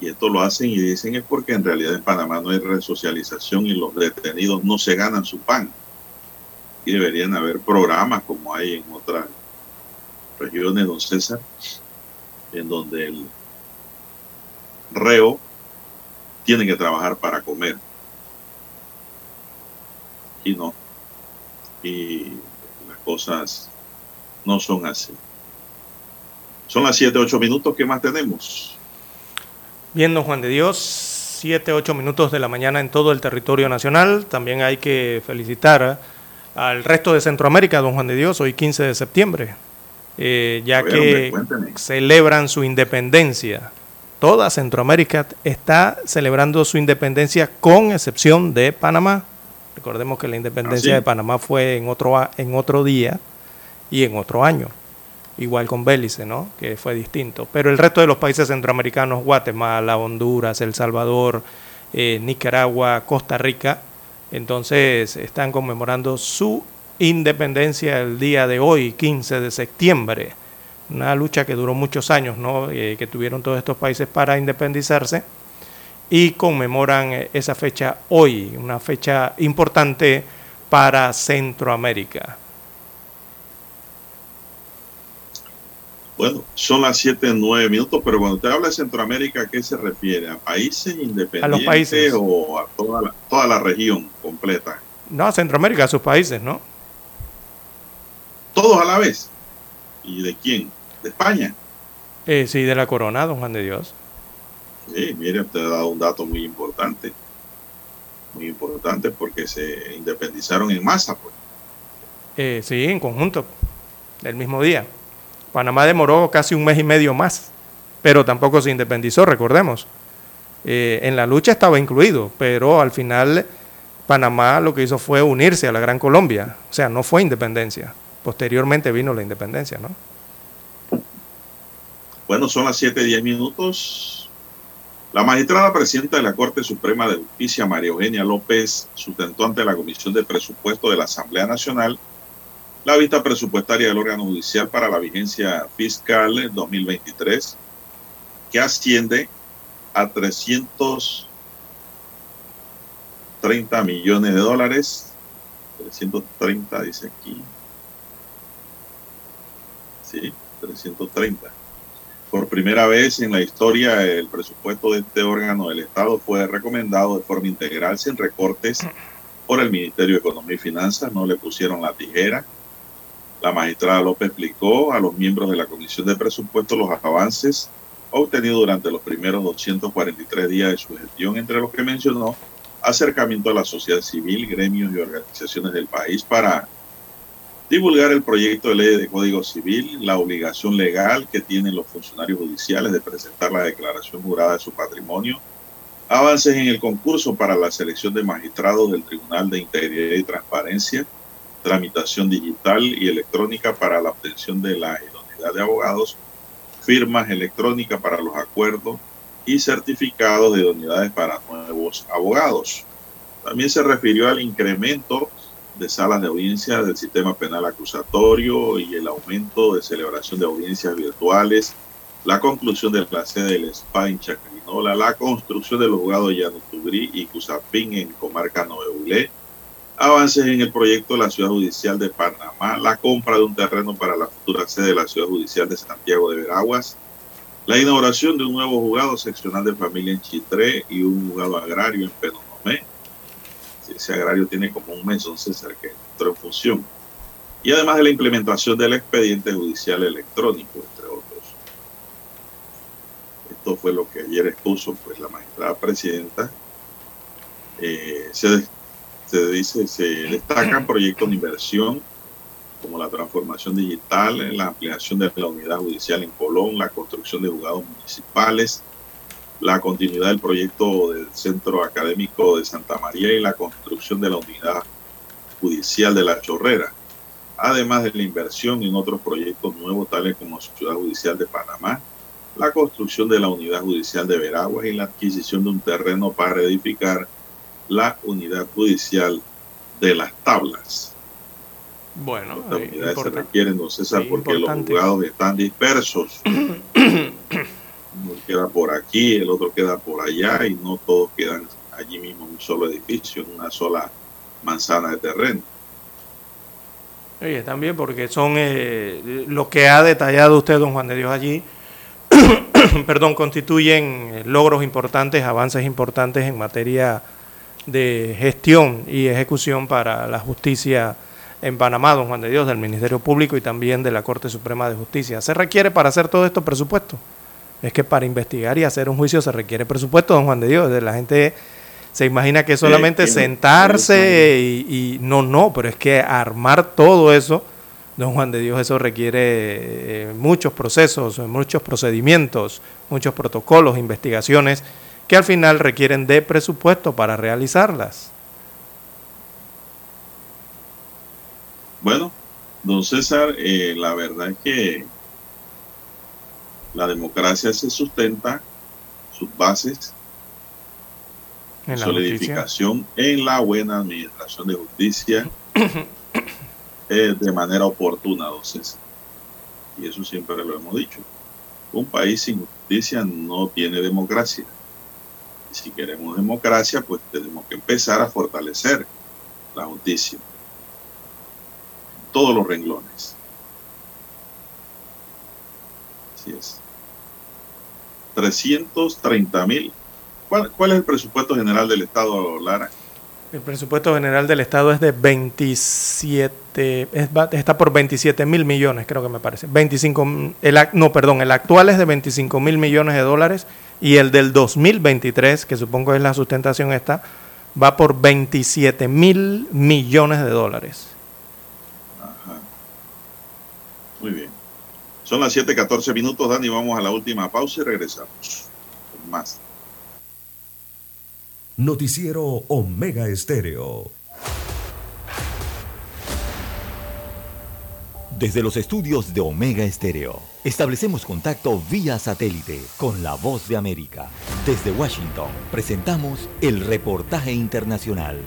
Y esto lo hacen y dicen es porque en realidad en Panamá no hay resocialización y los detenidos no se ganan su pan. Y deberían haber programas como hay en otras regiones, don César, en donde el reo tiene que trabajar para comer. Y no. Y las cosas no son así. Son las 7, 8 minutos, ¿qué más tenemos? Bien, don Juan de Dios, 7, 8 minutos de la mañana en todo el territorio nacional. También hay que felicitar al resto de Centroamérica, don Juan de Dios, hoy 15 de septiembre, eh, ya ver, que hombre, celebran su independencia. Toda Centroamérica está celebrando su independencia con excepción de Panamá. Recordemos que la independencia ¿Ah, sí? de Panamá fue en otro, en otro día y en otro año. Igual con Bélice, ¿no? Que fue distinto. Pero el resto de los países centroamericanos, Guatemala, Honduras, El Salvador, eh, Nicaragua, Costa Rica, entonces están conmemorando su independencia el día de hoy, 15 de septiembre. Una lucha que duró muchos años, ¿no? Eh, que tuvieron todos estos países para independizarse y conmemoran eh, esa fecha hoy, una fecha importante para Centroamérica. Bueno, son las 7, 9 minutos, pero cuando usted habla de Centroamérica, ¿a qué se refiere? ¿A países independientes países. o a toda la, toda la región completa? No, a Centroamérica, a sus países, ¿no? Todos a la vez. ¿Y de quién? De España. Eh, sí, de la corona, don Juan de Dios. Sí, mire, usted ha dado un dato muy importante. Muy importante porque se independizaron en masa, pues. Eh, sí, en conjunto, el mismo día. Panamá demoró casi un mes y medio más, pero tampoco se independizó, recordemos. Eh, en la lucha estaba incluido, pero al final Panamá lo que hizo fue unirse a la Gran Colombia, o sea, no fue independencia. Posteriormente vino la independencia, ¿no? Bueno, son las 7, 10 minutos. La magistrada presidenta de la Corte Suprema de Justicia, María Eugenia López, sustentó ante la Comisión de Presupuesto de la Asamblea Nacional la vista presupuestaria del órgano judicial para la vigencia fiscal 2023, que asciende a 330 millones de dólares. 330 dice aquí. Sí, 330. Por primera vez en la historia, el presupuesto de este órgano del Estado fue recomendado de forma integral, sin recortes, por el Ministerio de Economía y Finanzas. No le pusieron la tijera. La magistrada López explicó a los miembros de la Comisión de Presupuestos los avances obtenidos durante los primeros 243 días de su gestión, entre los que mencionó acercamiento a la sociedad civil, gremios y organizaciones del país para divulgar el proyecto de ley de Código Civil, la obligación legal que tienen los funcionarios judiciales de presentar la declaración jurada de su patrimonio, avances en el concurso para la selección de magistrados del Tribunal de Integridad y Transparencia, tramitación digital y electrónica para la obtención de la idoneidad de abogados, firmas electrónicas para los acuerdos y certificados de idoneidades para nuevos abogados. También se refirió al incremento de salas de audiencia del sistema penal acusatorio y el aumento de celebración de audiencias virtuales, la conclusión de la sede del SPA en Chacrinola, la construcción de los juzgados Llano Tubrí y Cusapín en Comarca Noveulé, avances en el proyecto de la Ciudad Judicial de Panamá, la compra de un terreno para la futura sede de la Ciudad Judicial de Santiago de Veraguas, la inauguración de un nuevo juzgado seccional de familia en Chitré y un juzgado agrario en Penonomé. Ese agrario tiene como un mes, César, que entró en función. Y además de la implementación del expediente judicial electrónico, entre otros. Esto fue lo que ayer expuso pues, la magistrada presidenta. Eh, se, se dice, se destacan proyectos de inversión como la transformación digital, la ampliación de la unidad judicial en Colón, la construcción de juzgados municipales, la continuidad del proyecto del Centro Académico de Santa María y la construcción de la unidad judicial de La Chorrera, además de la inversión en otros proyectos nuevos tales como Ciudad Judicial de Panamá, la construcción de la unidad judicial de Veraguas y la adquisición de un terreno para edificar la unidad judicial de las tablas. Bueno, Estas unidades se requieren, don César, porque los juzgados están dispersos. Uno queda por aquí, el otro queda por allá y no todos quedan allí mismo en un solo edificio, en una sola manzana de terreno. Oye, también porque son eh, lo que ha detallado usted, don Juan de Dios, allí, perdón, constituyen eh, logros importantes, avances importantes en materia de gestión y ejecución para la justicia en Panamá, don Juan de Dios, del Ministerio Público y también de la Corte Suprema de Justicia. Se requiere para hacer todo esto presupuesto. Es que para investigar y hacer un juicio se requiere presupuesto, don Juan de Dios. La gente se imagina que solamente sentarse y, y, no, no, pero es que armar todo eso, don Juan de Dios, eso requiere eh, muchos procesos, muchos procedimientos, muchos protocolos, investigaciones que al final requieren de presupuesto para realizarlas. Bueno, don César, eh, la verdad es que la democracia se sustenta, sus bases, en solidificación en la buena administración de justicia eh, de manera oportuna. Y eso siempre lo hemos dicho. Un país sin justicia no tiene democracia. Y si queremos democracia, pues tenemos que empezar a fortalecer la justicia. En todos los renglones. Así es. 330 mil. ¿Cuál, ¿Cuál es el presupuesto general del Estado, Lara? El presupuesto general del Estado es de 27, es, está por 27 mil millones, creo que me parece. 25, el, no, perdón, el actual es de 25 mil millones de dólares y el del 2023, que supongo es la sustentación esta, va por 27 mil millones de dólares. Ajá. Muy bien. Son las 7:14 minutos, Dani. Vamos a la última pausa y regresamos con más. Noticiero Omega Estéreo. Desde los estudios de Omega Estéreo, establecemos contacto vía satélite con la voz de América. Desde Washington, presentamos el reportaje internacional.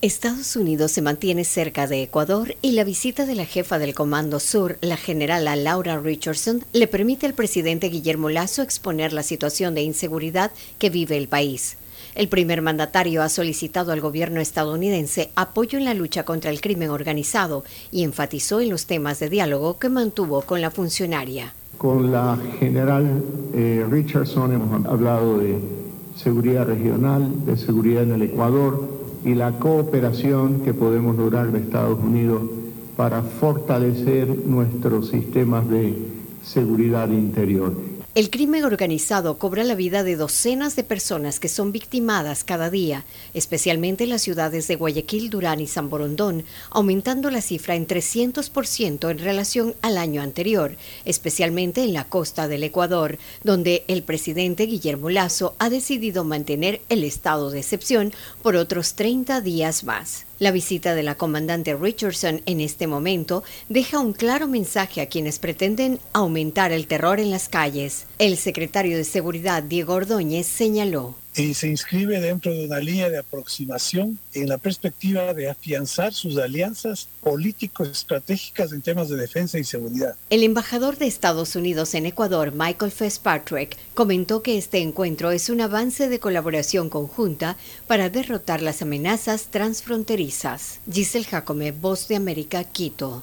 Estados Unidos se mantiene cerca de Ecuador y la visita de la jefa del Comando Sur, la generala Laura Richardson, le permite al presidente Guillermo Lazo exponer la situación de inseguridad que vive el país. El primer mandatario ha solicitado al gobierno estadounidense apoyo en la lucha contra el crimen organizado y enfatizó en los temas de diálogo que mantuvo con la funcionaria. Con la general eh, Richardson hemos hablado de seguridad regional, de seguridad en el Ecuador, y la cooperación que podemos lograr de Estados Unidos para fortalecer nuestros sistemas de seguridad interior. El crimen organizado cobra la vida de docenas de personas que son victimadas cada día, especialmente en las ciudades de Guayaquil, Durán y San Borondón, aumentando la cifra en 300% en relación al año anterior, especialmente en la costa del Ecuador, donde el presidente Guillermo Lazo ha decidido mantener el estado de excepción por otros 30 días más. La visita de la comandante Richardson en este momento deja un claro mensaje a quienes pretenden aumentar el terror en las calles. El secretario de Seguridad, Diego Ordóñez, señaló y se inscribe dentro de una línea de aproximación en la perspectiva de afianzar sus alianzas político-estratégicas en temas de defensa y seguridad. El embajador de Estados Unidos en Ecuador, Michael Fitzpatrick, comentó que este encuentro es un avance de colaboración conjunta para derrotar las amenazas transfronterizas. Giselle Jacome, Voz de América, Quito.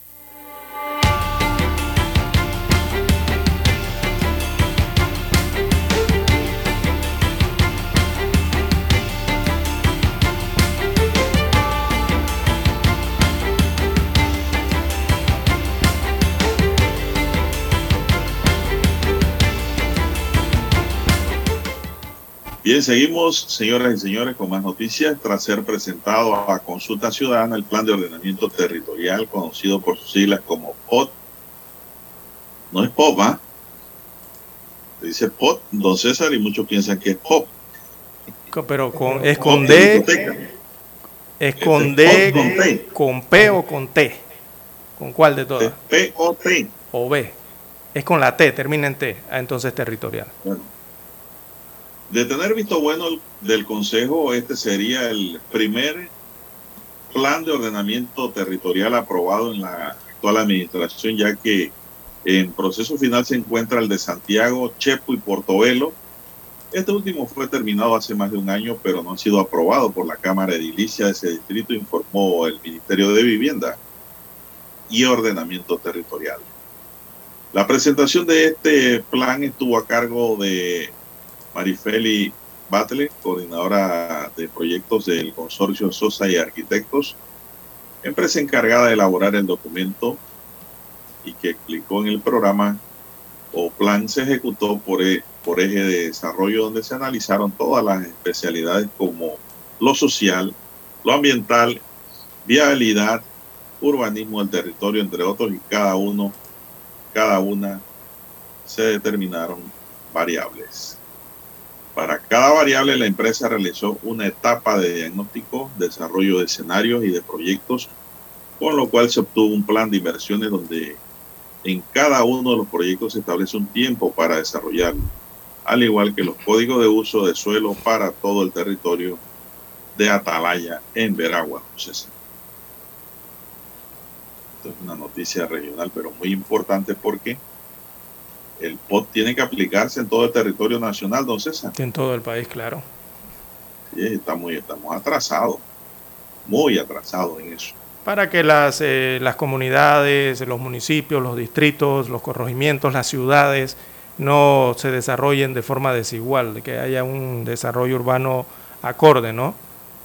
Bien, seguimos, señoras y señores, con más noticias. Tras ser presentado a consulta ciudadana el Plan de Ordenamiento Territorial, conocido por sus siglas como POT, no es POP, ¿ah? Dice POT, don César, y muchos piensan que es POP. Pero con, es con D, es con D, con T. con P o con T. ¿Con cuál de todas? P o T. O B. Es con la T, termina en T. Ah, entonces territorial. Bueno. De tener visto bueno del Consejo, este sería el primer plan de ordenamiento territorial aprobado en la actual administración, ya que en proceso final se encuentra el de Santiago, Chepo y Portobelo. Este último fue terminado hace más de un año, pero no ha sido aprobado por la Cámara Edilicia de ese distrito, informó el Ministerio de Vivienda y Ordenamiento Territorial. La presentación de este plan estuvo a cargo de Marifeli Batle, coordinadora de proyectos del consorcio Sosa y Arquitectos, empresa encargada de elaborar el documento y que explicó en el programa o plan se ejecutó por, e- por eje de desarrollo donde se analizaron todas las especialidades como lo social, lo ambiental, viabilidad, urbanismo del territorio, entre otros, y cada uno, cada una se determinaron variables. Para cada variable, la empresa realizó una etapa de diagnóstico, desarrollo de escenarios y de proyectos, con lo cual se obtuvo un plan de inversiones donde en cada uno de los proyectos se establece un tiempo para desarrollarlo, al igual que los códigos de uso de suelo para todo el territorio de Atalaya en Veragua. César. Esto es una noticia regional, pero muy importante porque el POT tiene que aplicarse en todo el territorio nacional, don César. En todo el país, claro. Sí, está muy, estamos atrasados, muy atrasados en eso. Para que las, eh, las comunidades, los municipios, los distritos, los corregimientos, las ciudades no se desarrollen de forma desigual, que haya un desarrollo urbano acorde, ¿no?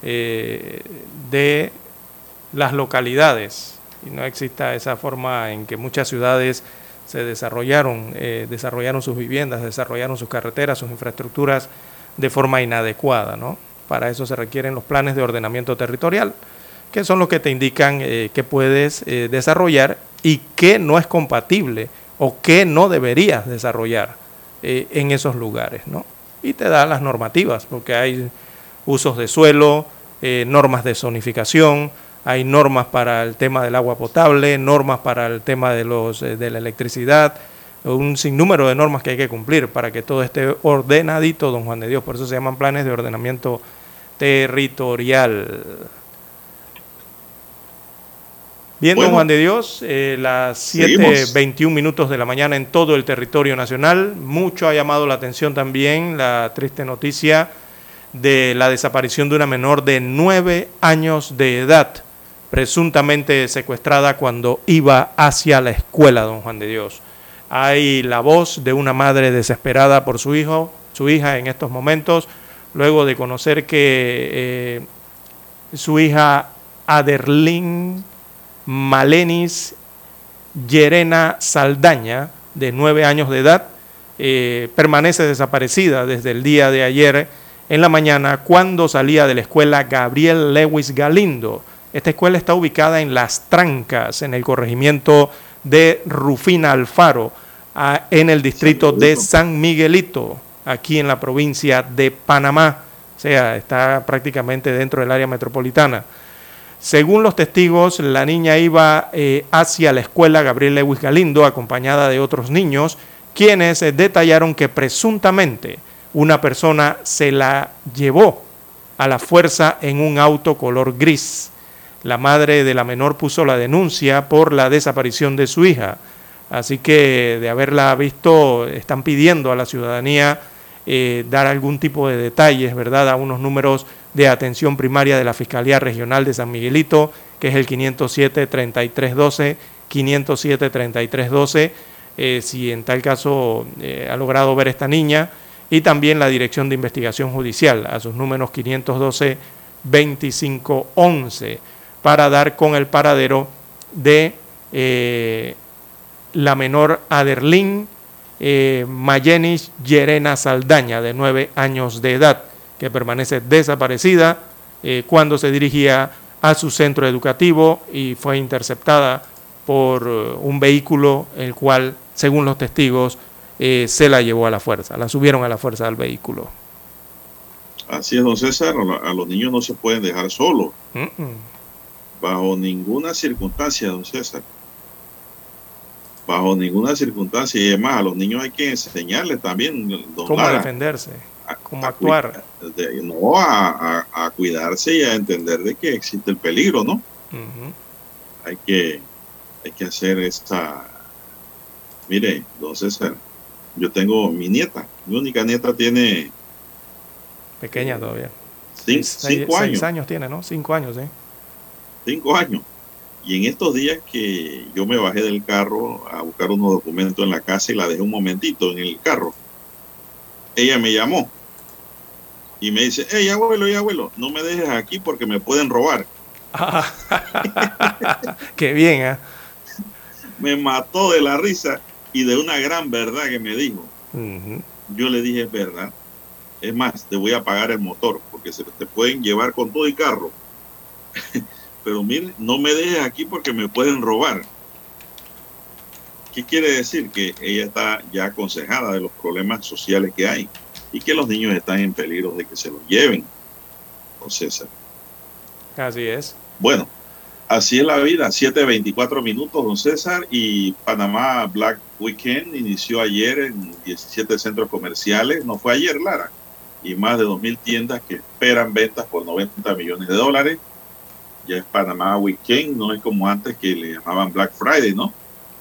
Eh, de las localidades y no exista esa forma en que muchas ciudades se desarrollaron, eh, desarrollaron sus viviendas, desarrollaron sus carreteras, sus infraestructuras de forma inadecuada, ¿no? Para eso se requieren los planes de ordenamiento territorial, que son los que te indican eh, qué puedes eh, desarrollar y qué no es compatible o qué no deberías desarrollar eh, en esos lugares, ¿no? Y te da las normativas, porque hay usos de suelo, eh, normas de zonificación, hay normas para el tema del agua potable, normas para el tema de, los, eh, de la electricidad, un sinnúmero de normas que hay que cumplir para que todo esté ordenadito, don Juan de Dios. Por eso se llaman planes de ordenamiento territorial. Bien, don. Juan de Dios, eh, las Seguimos. 7.21 minutos de la mañana en todo el territorio nacional. Mucho ha llamado la atención también la triste noticia de la desaparición de una menor de nueve años de edad, presuntamente secuestrada cuando iba hacia la escuela, don Juan de Dios. Hay la voz de una madre desesperada por su hijo, su hija en estos momentos, luego de conocer que eh, su hija Aderlin Malenis Yerena Saldaña, de nueve años de edad, eh, permanece desaparecida desde el día de ayer en la mañana cuando salía de la escuela Gabriel Lewis Galindo. Esta escuela está ubicada en Las Trancas, en el corregimiento de Rufina Alfaro, en el distrito de San Miguelito, aquí en la provincia de Panamá. O sea, está prácticamente dentro del área metropolitana. Según los testigos, la niña iba eh, hacia la escuela Gabriel Lewis Galindo acompañada de otros niños, quienes eh, detallaron que presuntamente una persona se la llevó a la fuerza en un auto color gris. La madre de la menor puso la denuncia por la desaparición de su hija. Así que de haberla visto, están pidiendo a la ciudadanía eh, dar algún tipo de detalles, ¿verdad? A unos números de atención primaria de la Fiscalía Regional de San Miguelito, que es el 507-3312, 507-3312, eh, si en tal caso eh, ha logrado ver esta niña, y también la Dirección de Investigación Judicial, a sus números 512-2511, para dar con el paradero de eh, la menor Aderlín eh, Mayenis Yerena Saldaña, de nueve años de edad. que permanece desaparecida eh, cuando se dirigía a su centro educativo y fue interceptada por eh, un vehículo el cual, según los testigos, se la llevó a la fuerza, la subieron a la fuerza del vehículo. Así es, don César, a lo- a los niños no se pueden dejar solos. Bajo ninguna circunstancia, don César. Bajo ninguna circunstancia. Y además, a los niños hay que enseñarles también, don ¿Cómo Lara, defenderse? ¿Cómo a actuar? de- no, a, a- cuidarse y a entender de que existe el peligro, ¿no? Hay que, hay que hacer esta... Mire, don César, yo tengo mi nieta, mi única nieta tiene Pequeña todavía. Seis- cinco seis años. años tiene, ¿no? Cinco años, ¿sí? Cinco años. Y en estos días que yo me bajé del carro a buscar unos documentos en la casa y la dejé un momentito en el carro, ella me llamó y me dice, hey abuelo, hey abuelo, no me dejes aquí porque me pueden robar. Qué bien, ¿eh? Me mató de la risa y de una gran verdad que me dijo. Yo le dije, es verdad. Es más, te voy a pagar el motor porque se te pueden llevar con todo y carro. Pero mire, no me dejes aquí porque me pueden robar. ¿Qué quiere decir? Que ella está ya aconsejada de los problemas sociales que hay y que los niños están en peligro de que se los lleven. Don César. Así es. Bueno, así es la vida. 7.24 minutos, don César. Y Panamá Black Weekend inició ayer en 17 centros comerciales. No fue ayer, Lara. Y más de 2.000 tiendas que esperan ventas por 90 millones de dólares. Ya es Panamá Weekend, no es como antes que le llamaban Black Friday, ¿no?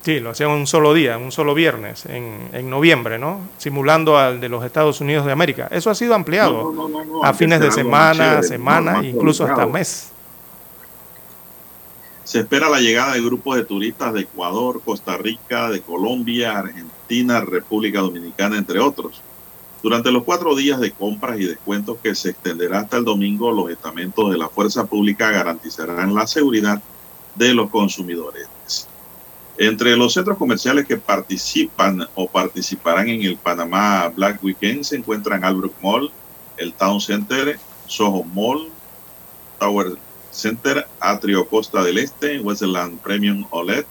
Sí, lo hacían un solo día, un solo viernes, en, en noviembre, ¿no? Simulando al de los Estados Unidos de América. Eso ha sido ampliado No, no, no, no, a fines de semana, chévere, semana, incluso hasta mes. Se espera la llegada de grupos de turistas de Ecuador, Costa Rica, de Colombia, Argentina, República Dominicana, entre otros. Durante los cuatro días de compras y descuentos que se extenderá hasta el domingo, los estamentos de la fuerza pública garantizarán la seguridad de los consumidores. Entre los centros comerciales que participan o participarán en el Panamá Black Weekend se encuentran Albrook Mall, el Town Center, Soho Mall, Tower Center, Atrio Costa del Este, Westland Premium OLED,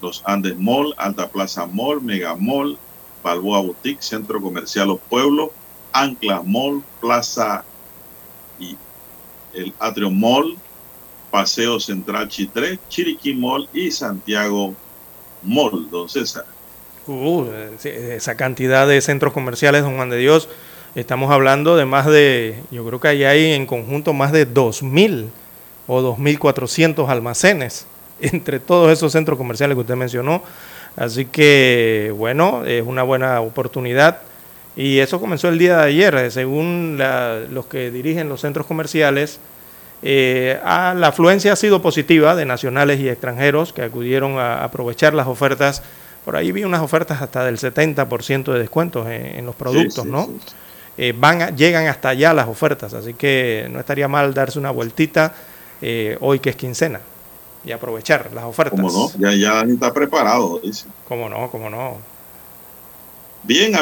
Los Andes Mall, Alta Plaza Mall, Mega Mall, Balboa Boutique, Centro Comercial Los Pueblos, Ancla Mall, Plaza y el Atrio Mall, Paseo Central Chitré, Chiriquí Mall y Santiago Mall, don César. Uh, esa cantidad de centros comerciales, don Juan de Dios, estamos hablando de más de, yo creo que ahí hay en conjunto más de 2.000 o 2.400 almacenes entre todos esos centros comerciales que usted mencionó. Así que, bueno, es una buena oportunidad. Y eso comenzó el día de ayer, eh, según la- los que dirigen los centros comerciales. eh, la afluencia ha sido positiva de nacionales y extranjeros que acudieron a aprovechar las ofertas. Por ahí vi unas ofertas hasta del 70% de descuentos en, en los productos, sí, ¿no? sí, Eh, van a- llegan hasta allá las ofertas, así que no estaría mal darse una vueltita eh, hoy que es quincena y aprovechar las ofertas. ¿Cómo no? Ya, ya está preparado, dice. ¿Cómo no? ¿Cómo no? Bien,